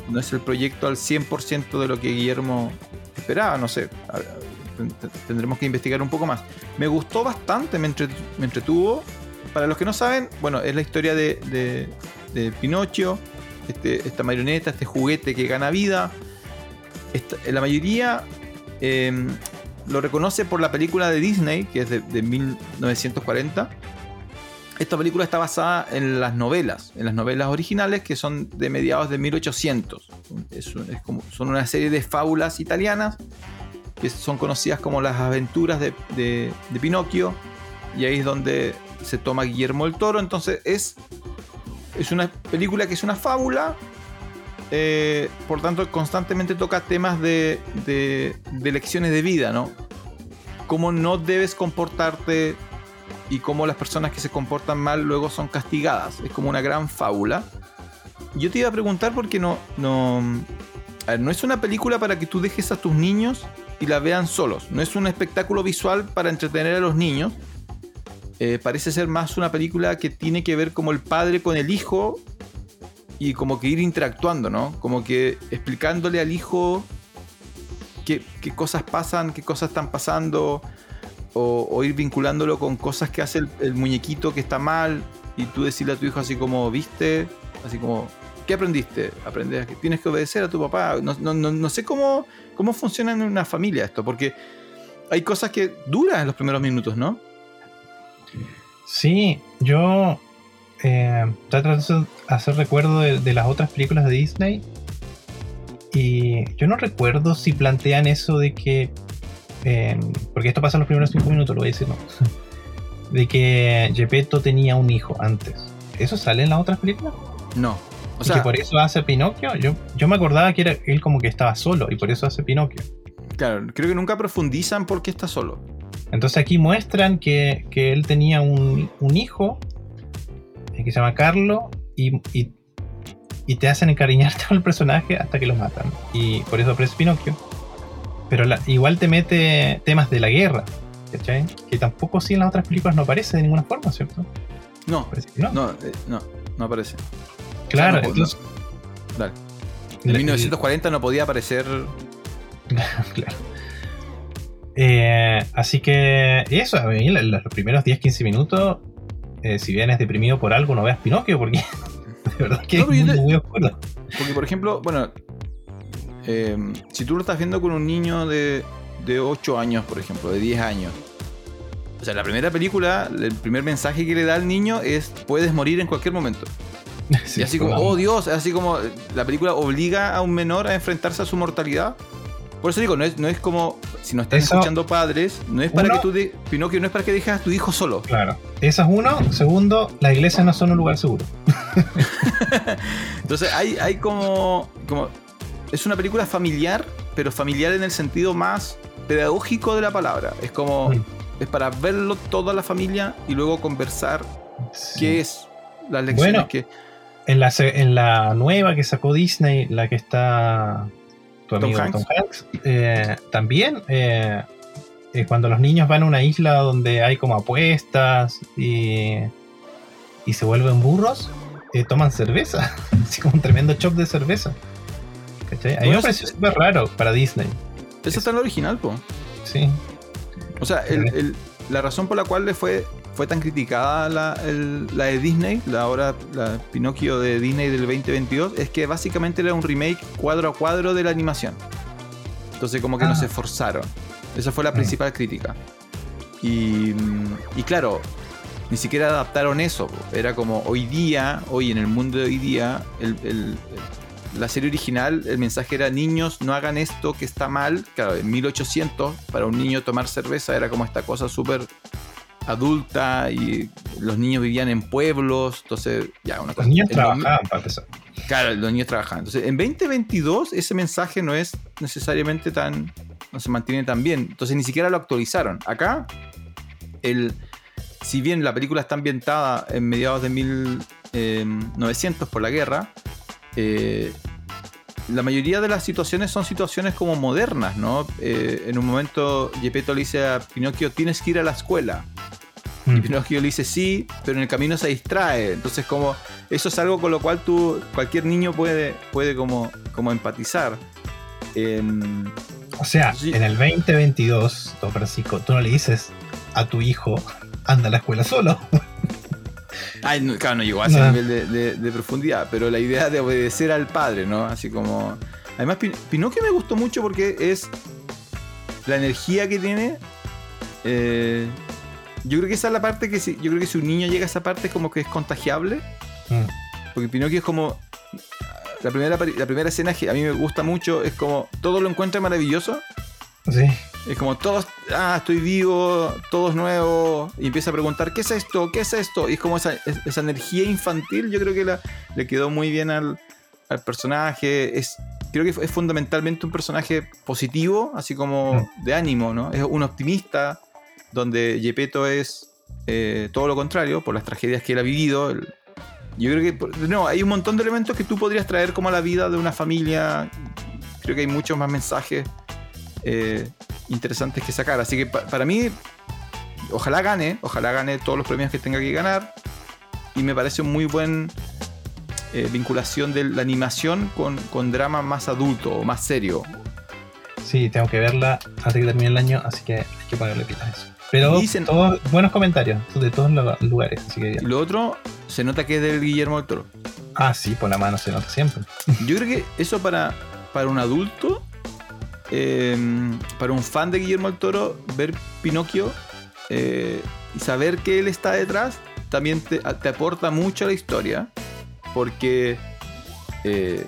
no es el proyecto al 100% de lo que Guillermo esperaba. No sé, tendremos que investigar un poco más. Me gustó bastante, me, entretuvo. Para los que no saben, bueno, es la historia de, de Pinocho, este, esta marioneta, este juguete que gana vida. la mayoría em, lo reconoce por la película de Disney, que es de, 1940. Esta película está basada en las novelas, en las novelas originales que son de mediados de 1800. son una serie de fábulas italianas que son conocidas como las aventuras de, de Pinocchio y ahí es donde se toma Guillermo el Toro. Entonces es, es una película que es una fábula, eh, por tanto constantemente toca temas de, de, de lecciones de vida, ¿no? Cómo no debes comportarte y cómo las personas que se comportan mal luego son castigadas. Es como una gran fábula. Yo te iba a preguntar porque no, no, no es una película para que tú dejes a tus niños y la vean solos. No es un espectáculo visual para entretener a los niños. Eh, parece ser más una película que tiene que ver como el padre con el hijo y como que ir interactuando, ¿no? Como que explicándole al hijo qué, cosas pasan, qué cosas están pasando, o, ir vinculándolo con cosas que hace el, muñequito que está mal y tú decirle a tu hijo así como, viste, así como, ¿qué aprendiste? Aprendes que tienes que obedecer a tu papá. No, no, no, sé cómo, cómo funciona en una familia esto, porque hay cosas que duran en los primeros minutos, ¿no? Sí, yo eh, tratando de hacer recuerdo de, las otras películas de Disney y yo no recuerdo si plantean eso de que porque esto pasa en los primeros cinco minutos, lo voy a decir, no. (laughs) de que Gepetto tenía un hijo antes. ¿Eso sale en las otras películas? No. O sea, que por eso hace Pinocchio. Yo, yo me acordaba que era él como que estaba solo y por eso hace Pinocchio. Claro, creo que nunca profundizan por qué está solo. Entonces aquí muestran que, él tenía un, hijo eh, que se llama Carlo y, y, te hacen encariñarte (laughs) con el personaje hasta que lo matan. Y por eso aparece Pinocchio. Pero igual te mete temas de la guerra, ¿cachai? Que tampoco si en las otras películas no aparece de ninguna forma, ¿cierto? No, no. Eh, no, no, aparece. Claro, entonces... Dale. En 1940 no podía aparecer. (laughs) claro. Eh, así que eso, a mí los primeros 10-15 minutos, eh, si vienes deprimido por algo, no veas Pinocchio, porque (laughs) de verdad que es muy, oscuro. Porque, por ejemplo, bueno, eh, si tú lo estás viendo con un niño de, de 8 años, por ejemplo, de 10 años, o sea, la primera película, el primer mensaje que le da al niño es puedes morir en cualquier momento. (laughs) y así como, oh Dios, así como la película obliga a un menor a enfrentarse a su mortalidad. Por eso digo, no es, no es como, si no están escuchando padres, no es para que tú, de, Pinocchio, no es para que dejes a tu hijo solo. Claro. Eso es uno. Segundo, las iglesias no son un lugar seguro. (laughs) Entonces hay, hay como, como es una película familiar, pero familiar en el sentido más pedagógico de la palabra. Es como. Es para verlo toda la familia y luego conversar qué es las lecciones que. En la, en la nueva que sacó Disney, la que está tu amigo Tom Hanks, eh, también eh, eh, cuando los niños van a una isla donde hay como apuestas y, y se vuelven burros, toman cerveza, (laughs) así como un tremendo shock de cerveza. A mí me pareció súper raro para Disney. Eso está en lo original, po. Sí. O sea, la razón por la cual le fue, fue tan criticada la, de Disney, la ahora la Pinocchio de Disney del 2022, es que básicamente era un remake cuadro a cuadro de la animación. Entonces como que no ah. se esforzaron. Esa fue la mm. principal crítica. Y, y, claro, ni siquiera adaptaron eso. Era como hoy día, hoy en el mundo de hoy día, el, la serie original, el mensaje era niños, no hagan esto que está mal. Claro, en 1800, para un niño tomar cerveza era como esta cosa súper adulta y los niños vivían en pueblos, entonces ya una cosa. Los niños trabajaban para empezar. Claro, los niños trabajaban. Entonces, en 2022 ese mensaje no es necesariamente tan, no se mantiene tan bien. Entonces ni siquiera lo actualizaron. Acá, el, si bien la película está ambientada en mediados de 1900 por la guerra, eh, la mayoría de las situaciones son situaciones como modernas, ¿no? Eh, en un momento Gepetto le dice a Pinocchio, tienes que ir a la escuela. Y mm. Pinocchio le dice sí, pero en el camino se distrae. Entonces, como eso es algo con lo cual tú, cualquier niño puede, puede como, como empatizar. Em, o sea, en el 2022, don Francisco, tú no le dices a tu hijo, anda a la escuela solo. Ay, no, claro, no llegó a ese nivel de, profundidad, pero la idea de obedecer al padre, ¿no? Así como. Además, Pinocchio me gustó mucho porque es la energía que tiene. Eh, yo creo que esa es la parte que si, yo creo que si un niño llega a esa parte es como que es contagiable. Mm. Porque Pinocchio es como. La primera, la primera escena que a mí me gusta mucho es como todo lo encuentra maravilloso. Sí. Es como todos, ah, estoy vivo, todo es nuevo, y empieza a preguntar, ¿qué es esto? ¿Qué es esto? Y es como esa, esa energía infantil, yo creo que la, le quedó muy bien al, al personaje. Es, creo que es fundamentalmente un personaje positivo, así como de ánimo, ¿no? Es un optimista, donde Gepetto es eh, todo lo contrario, por las tragedias que él ha vivido. yo creo que, no, hay un montón de elementos que tú podrías traer como a la vida de una familia. Creo que hay muchos más mensajes eh, interesantes que sacar. Así que para mí, ojalá gane, ojalá gane todos los premios que tenga que ganar. Y me parece un muy buen eh, vinculación de la animación con, drama más adulto o más serio. Sí, tengo que verla antes que termine el año, así que hay que ponerle pilas a eso. Pero Dicen, todos buenos comentarios de todos los lugares. Así que lo otro, se nota que es del Guillermo del Toro. Ah, sí, por la mano se nota siempre. Yo creo que eso para, para un adulto, eh, para un fan de Guillermo del Toro, ver Pinocchio eh, y saber que él está detrás, también te, te aporta mucho a la historia porque. Eh,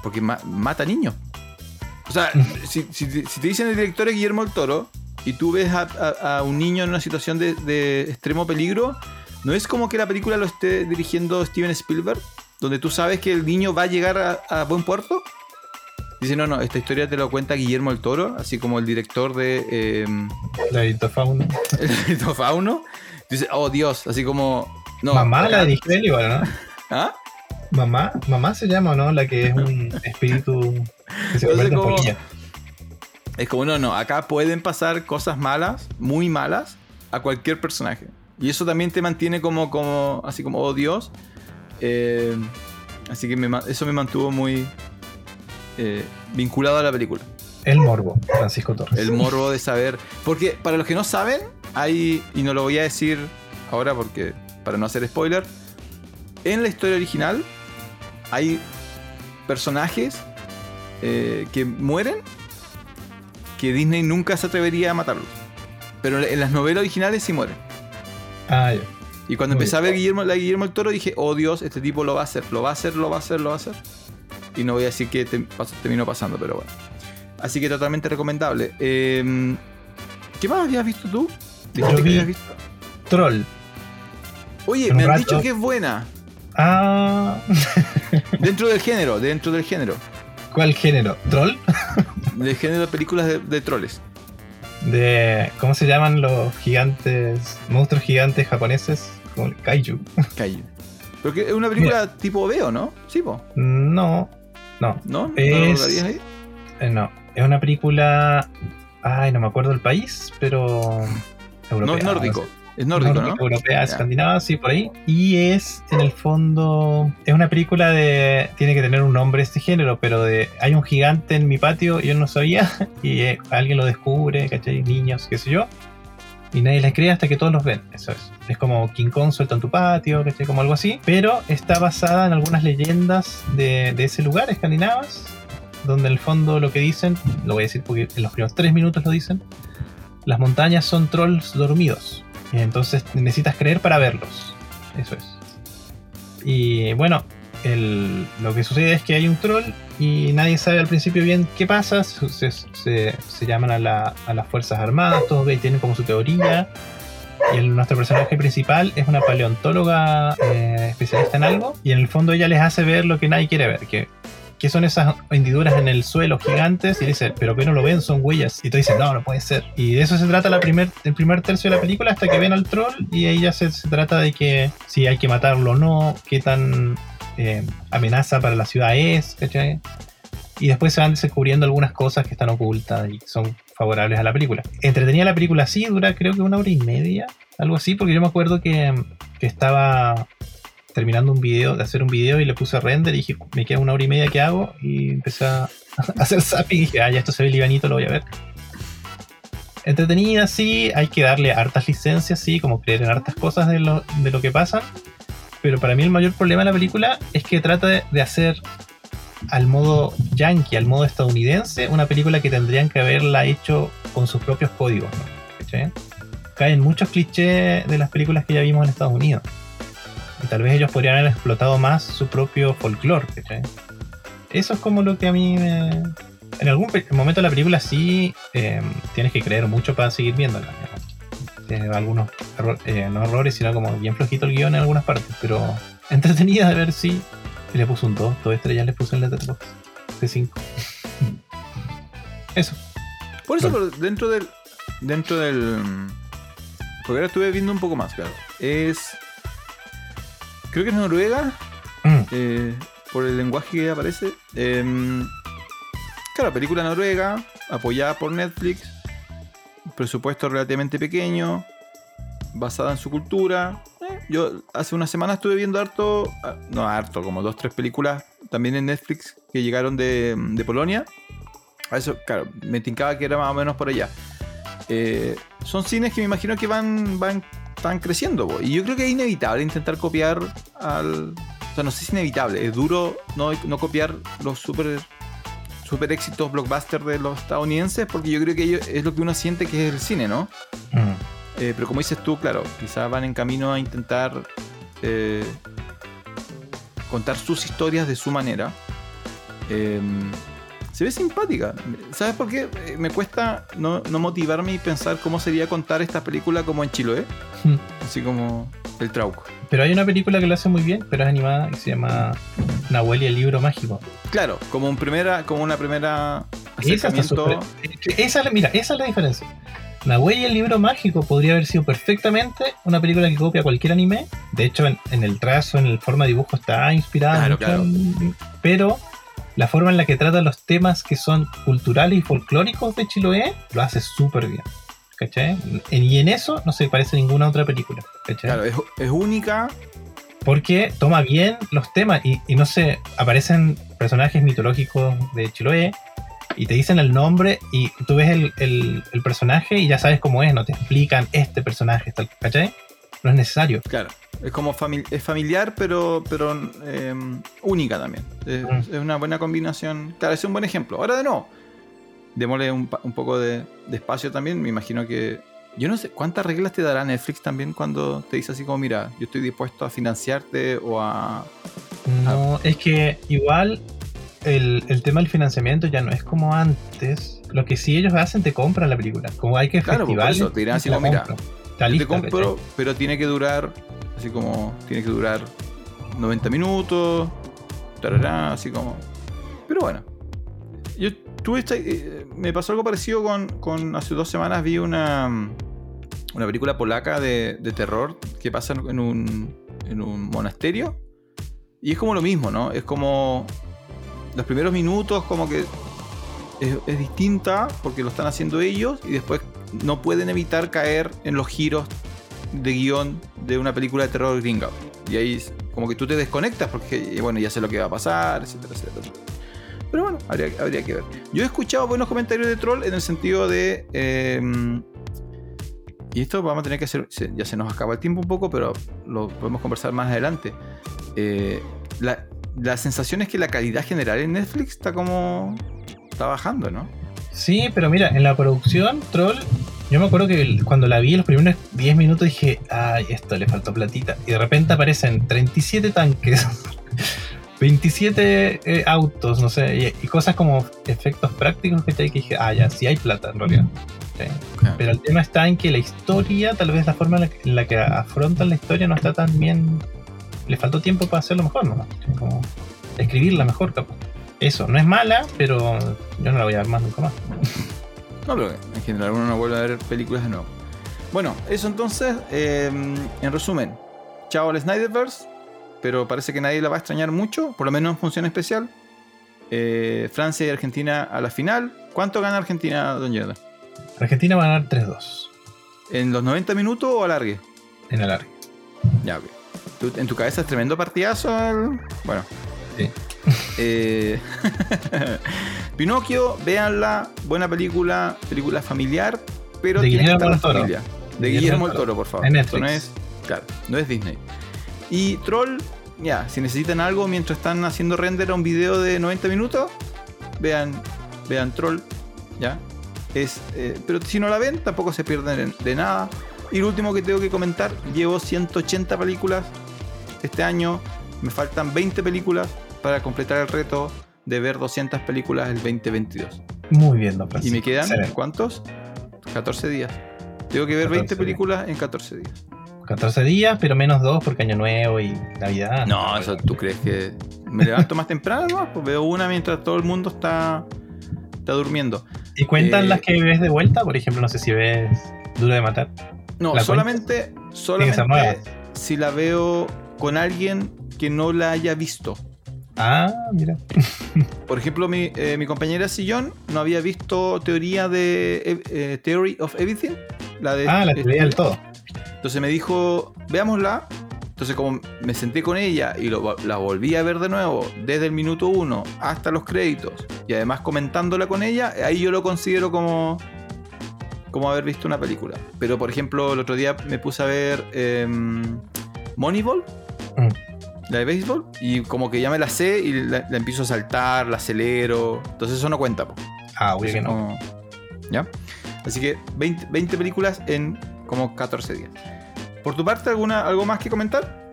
porque mata niños. O sea, (laughs) si, te dicen el director es Guillermo del Toro y tú ves a, un niño en una situación de, extremo peligro, no es como que la película lo esté dirigiendo Steven Spielberg, donde tú sabes que el niño va a llegar a, buen puerto. Dice, no, no, esta historia te lo cuenta Guillermo del Toro, así como el director de... Eh, el Fauno. (laughs) El Fauno. Dice, oh Dios, así como mamá la dirigió él igual, ¿no? ¿Ah? Mamá, mamá se llama, ¿no? La que es un (laughs) espíritu que se convierte como, en Es como, no, no, acá pueden pasar cosas malas, muy malas, a cualquier personaje. Y eso también te mantiene como, como así como, oh Dios. Eh, así que eso me mantuvo muy eh, vinculado a la película. El morbo, Francisco Torres. El morbo de saber. Porque para los que no saben, hay, y no lo voy a decir ahora porque para no hacer spoiler, en la historia original hay personajes eh, que mueren que Disney nunca se atrevería a matarlos. Pero en las novelas originales sí mueren. Ah, Y cuando empecé a ver Guillermo, la Guillermo el Toro dije, oh Dios, este tipo lo va a hacer, lo va a hacer, lo va a hacer, lo va a hacer. Y no voy a decir que terminó pasando, pero bueno. Así que totalmente recomendable. Em, ¿Qué más habías visto tú? Dijiste que habías visto. Troll. Oye, me han dicho que es buena. Ah. (laughs) dentro del género, dentro del género. ¿Cuál género? ¿Troll? (laughs) del género de películas de, troles. De. ¿Cómo se llaman los gigantes. monstruos gigantes japoneses? Como Kaiju. Kaiju. Porque es una película tipo Veo, ¿no? Sí, po. No. No. ¿No? Es, ¿No ahí? Eh, no. Es una película. Ay, no me acuerdo el país, pero. no es nórdico. Es nórdico, ¿no? Europea, escandinava, sí, por ahí. Y es, en el fondo, es una película de. Tiene que tener un nombre este género, pero de. Hay un gigante en mi patio yo no sabía, (laughs) y eh, alguien lo descubre, ¿cachai? Niños, qué sé yo. Y nadie les cree hasta que todos los ven. Eso es. Es como King Kong suelta en tu patio, ¿cachai? Como algo así. Pero está basada en algunas leyendas de, de ese lugar, escandinavas, donde en el fondo lo que dicen, lo voy a decir porque en los primeros tres minutos lo dicen, las montañas son trolls dormidos. Entonces necesitas creer para verlos. Eso es. Y bueno, lo que sucede es que hay un troll y nadie sabe al principio bien qué pasa. Se, llaman a, las Fuerzas Armadas, todos tienen como su teoría. Y nuestro personaje principal es una paleontóloga eh, especialista en algo. Y en el fondo ella les hace ver lo que nadie quiere ver. Que ¿qué son esas hendiduras en el suelo gigantes? Y dice, pero que no lo ven, son huellas. Y tú dices, no, no puede ser. Y de eso se trata la primer, el primer tercio de la película hasta que ven al troll y ahí ya se, trata de que si hay que matarlo o no, qué tan eh, amenaza para la ciudad es, ¿cachai? Y después se van descubriendo algunas cosas que están ocultas y son favorables a la película. Entretenía la película sí, dura creo que una hora y media, algo así, porque yo me acuerdo que, estaba terminando un video, de hacer un video y le puse render y dije, me queda una hora y media que hago y empecé a (laughs) hacer zapping y dije, ah, ya esto se ve libanito, lo voy a ver. Entretenida, sí, hay que darle hartas licencias, sí, como creer en hartas cosas de lo, de lo que pasa. Pero para mí el mayor problema de la película es que trata de, hacer al modo yankee, al modo estadounidense, una película que tendrían que haberla hecho con sus propios códigos. ¿no? Caen muchos clichés de las películas que ya vimos en Estados Unidos. Y tal vez ellos podrían haber explotado más su propio folclore, Eso es como lo que a mí me... en algún momento de la película sí em, tienes que creer mucho para seguir viéndola. Algunos eh, no errores, sino como bien flojito el guion en algunas partes, pero (laughs) entretenida de ver si le puso un 2, dos estrellas le puso en Letterboxd de 5. Eso. Por eso, dentro del. Dentro del. Porque ahora estuve viendo un poco más, claro. Es. Creo que es Noruega. Mm. Eh, por el lenguaje que aparece. Em, claro, película noruega, apoyada por Netflix. Presupuesto relativamente pequeño. Basada en su cultura. Eh, yo hace una semana estuve viendo harto. Ah, no harto, como dos, tres películas también en Netflix que llegaron de, Polonia. A eso, claro, me tincaba que era más o menos por allá. Eh, son cines que me imagino que van, van, van creciendo. Y yo creo que es inevitable intentar copiar al. O sea, no sé si es inevitable, es duro no, no copiar los super, super éxitos blockbusters de los estadounidenses, porque yo creo que es lo que uno siente que es el cine, ¿no? Mm. Eh, pero como dices tú, claro, quizás van en camino a intentar eh, contar sus historias de su manera. Em, se ve simpática. ¿Sabes por qué? Eh, me cuesta no, motivarme y pensar cómo sería contar esta película como en Chiloé. Hmm. Así como el Trauco. Pero hay una película que lo hace muy bien, pero es animada y se llama Nahuel y el libro mágico. Claro, como, un primera, como una primera acercamiento. Esa, mira, esa es la diferencia. Nahuel y el libro mágico podría haber sido perfectamente una película que copia cualquier anime. De hecho, en, el trazo, en el forma de dibujo está inspirada. Claro, pero la forma en la que trata los temas que son culturales y folclóricos de Chiloé lo hace súper bien. ¿Cachai? Y en eso no se parece a ninguna otra película. ¿cachai? Claro, es, única. Porque toma bien los temas y, no sé, aparecen personajes mitológicos de Chiloé y te dicen el nombre y tú ves el, personaje y ya sabes cómo es, no te explican este personaje, ¿cachai? No es necesario. Claro. Es como es familiar, pero, pero em, única también. Mm. Es, una buena combinación. Claro, es un buen ejemplo. Ahora de no. Démosle un, poco de, espacio también. Me imagino que. Yo no sé, ¿cuántas reglas te dará Netflix también cuando te dice así como, mira, yo estoy dispuesto a financiarte o a. No, es que igual el, tema del financiamiento ya no es como antes. Lo que sí ellos hacen, te compran la película. Como hay que claro, festivales. Por eso, te dirán así como, mira, te compro, pero tiene que durar Así como tiene que durar 90 minutos, así como. Pero bueno. Yo tuve eh, me pasó algo parecido con, hace dos semanas vi una una película polaca de, terror que pasa en un, en un monasterio y es como lo mismo, ¿no? Es como los primeros minutos como que es, distinta porque lo están haciendo ellos y después no pueden evitar caer en los giros de guion de una película de terror gringa. Y ahí como que tú te desconectas porque, bueno, ya sé lo que va a pasar, etcétera, etcétera. Pero bueno, habría, que ver. Yo he escuchado buenos comentarios de Troll en el sentido de... Em, y esto vamos a tener que hacer... Ya se nos acaba el tiempo un poco, pero lo podemos conversar más adelante. Eh, la, la sensación es que la calidad general en Netflix está como... Está bajando, ¿no? Sí, pero mira, en la producción, Troll yo me acuerdo que cuando la vi los primeros 10 minutos dije, ay, esto le faltó platita. Y de repente aparecen 37 tanques, (laughs) 27 eh, autos, no sé, y, cosas como efectos prácticos que, te, dije, ah, ya, sí hay plata en realidad. Pero el tema está en que la historia, tal vez la forma en la, que afrontan la historia no está tan bien. Le faltó tiempo para hacerlo mejor, ¿no? Como escribirla mejor, capaz. Eso, no es mala, pero yo no la voy a ver más nunca más. No, pero en general uno no vuelve a ver películas de nuevo. Bueno, eso entonces, em, en resumen, chao al Snyderverse, pero parece que nadie la va a extrañar mucho, por lo menos en función especial. Eh, Francia y Argentina a la final. ¿Cuánto gana Argentina, Don Yerda? Argentina va a ganar 3-2. ¿En los 90 minutos o alargue? En alargue. Ya, ok. ¿En tu cabeza es tremendo partidazo? Bueno. Sí. (laughs) Eh, (laughs) Pinocchio, véanla, buena película, película familiar, pero de tiene Guillermo familia. De, Guillermo del Toro, por favor. Esto no es, claro, no es Disney. Y Troll, ya, si necesitan algo mientras están haciendo render a un video de 90 minutos, vean, vean Troll, ya. Es, eh, pero si no la ven, tampoco se pierden de nada. Y lo último que tengo que comentar, llevo 180 películas este año, me faltan 20 películas para completar el reto de ver 200 películas el 2022. Muy bien, don Y me quedan, ¿cuántos? 14 días. Tengo que ver 20 películas en 14 días. 14 días, pero menos dos porque Año Nuevo y Navidad. No, eso tú crees que me levanto más temprano, (laughs) pues veo una mientras todo el mundo está, está durmiendo. ¿Y cuentan eh, las que ves de vuelta? Por ejemplo, no sé si ves Duro de Matar. No, solamente, solamente si la veo con alguien que no la haya visto. Ah, mira. (laughs) Por ejemplo, mi, eh, mi, compañera Sillón no había visto teoría de eh, Theory of Everything. La de, ah, la teoría del todo. Entonces me dijo, veámosla. Entonces como me senté con ella y la volví a ver de nuevo desde el minuto uno hasta los créditos y además comentándola con ella, ahí yo lo considero como como haber visto una película. Pero por ejemplo, el otro día me puse a ver em, Moneyball. La de béisbol, y como que ya me la sé y la, empiezo a saltar, la acelero. Entonces eso no cuenta. Ah, obvio que no. ¿Ya? Así que 20, 20 películas en como 14 días. ¿Por tu parte, alguna, algo más que comentar?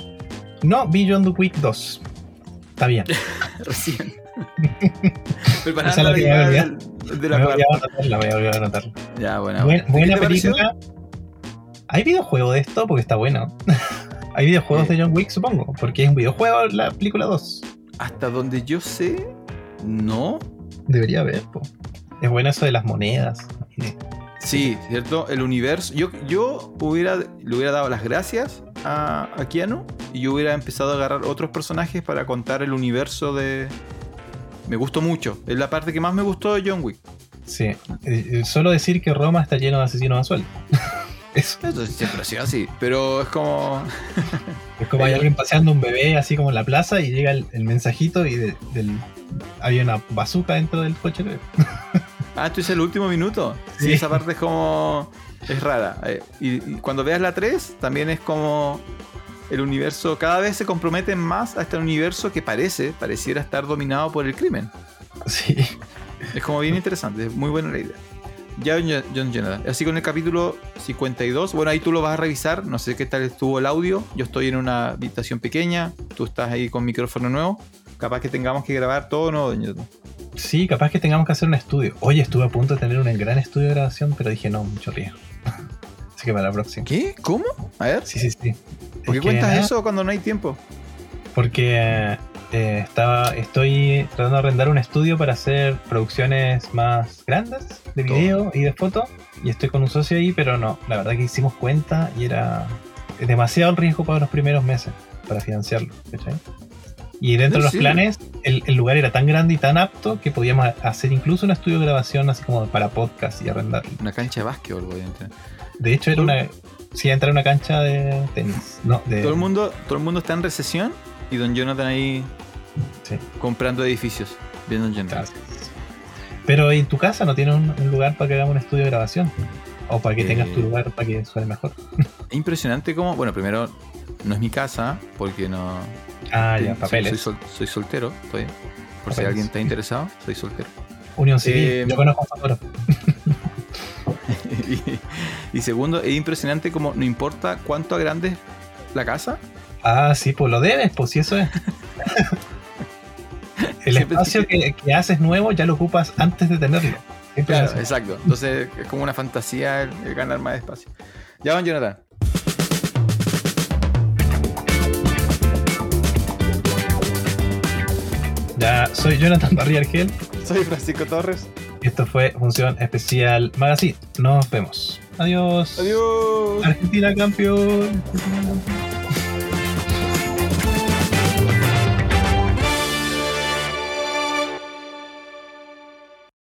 No, vi John Wick 2. Está bien. (laughs) Recién. (laughs) Preparando la, la de, de la me voy a anotarla, voy a anotarla. Ya, bueno. buena película. ¿Hay videojuego de esto? Porque está bueno. (laughs) Hay videojuegos de John Wick, supongo, porque es un videojuego la película 2. Hasta donde yo sé, no. Debería haber, Es bueno eso de las monedas. Sí, ¿cierto? El universo. Yo, yo hubiera, le hubiera dado las gracias a, a Keanu y yo hubiera empezado a agarrar otros personajes para contar el universo de. Me gustó mucho. Es la parte que más me gustó de John Wick. Sí. Eh, eh, solo decir que Roma está lleno de asesinos a sueldo. (laughs) Eso. siempre ha sido así, pero es como. es como hay alguien paseando un bebé así como en la plaza y llega el, mensajito y del, hay una bazooka dentro del coche. ah, esto es el último minuto. Sí, esa parte es como. Es rara. Eh, y, cuando veas la 3, también es como. El universo cada vez se compromete más a este universo que parece, pareciera estar dominado por el crimen. Sí. Es como bien interesante, es muy buena la idea. Ya John Jonathan. Así con el capítulo 52. Bueno, ahí tú lo vas a revisar. No sé qué tal estuvo el audio. Yo estoy en una habitación pequeña. Tú estás ahí con micrófono nuevo. Capaz que tengamos que grabar todo nuevo, Jonathan. Sí, capaz que tengamos que hacer un estudio. Oye, estuve a punto de tener un gran estudio de grabación, pero dije no, mucho riesgo. (laughs) Así que para la próxima. ¿Qué? ¿Cómo? A ver. Sí, sí, sí. ¿Por qué cuentas eso cuando no hay tiempo? Porque eh, estaba, estoy tratando de arrendar un estudio para hacer producciones más grandes de video y de foto. Y estoy con un socio ahí, pero no, la verdad que hicimos cuenta y era demasiado el riesgo para los primeros meses para financiarlo. Y dentro de los planes, el, lugar era tan grande y tan apto que podíamos hacer incluso un estudio de grabación así como para podcast y arrendarlo. Una cancha de básquetbol, a entrar. De hecho, era una. Sí, entrar una cancha de tenis. No, de... Todo, el mundo, todo el mundo está en recesión y don Jonathan ahí comprando edificios. Bien, don Jonathan. Pero en tu casa no tiene un, lugar para que hagamos un estudio de grabación. O para que tengas tu eh, lugar para que suene mejor. Es impresionante como, bueno, primero, no es mi casa, porque no. Ah, ya, papeles. Soy, soltero, estoy. Por si alguien está interesado, soy soltero. Unión Civil, eh, yo conozco a (laughs) y, y segundo, es impresionante como no importa cuánto agrande la casa, Ah, sí, pues lo debes, pues si eso es. (laughs) El espacio que, haces nuevo ya lo ocupas antes de tenerlo. Claro, exacto. Entonces es como una fantasía el, ganar más espacio. Ya van, Jonathan. Ya soy Jonathan Barrier Argel. Soy Francisco Torres. Esto fue Función Especial Magazine. Nos vemos. Adiós. Adiós. Argentina campeón. Argentina campeón.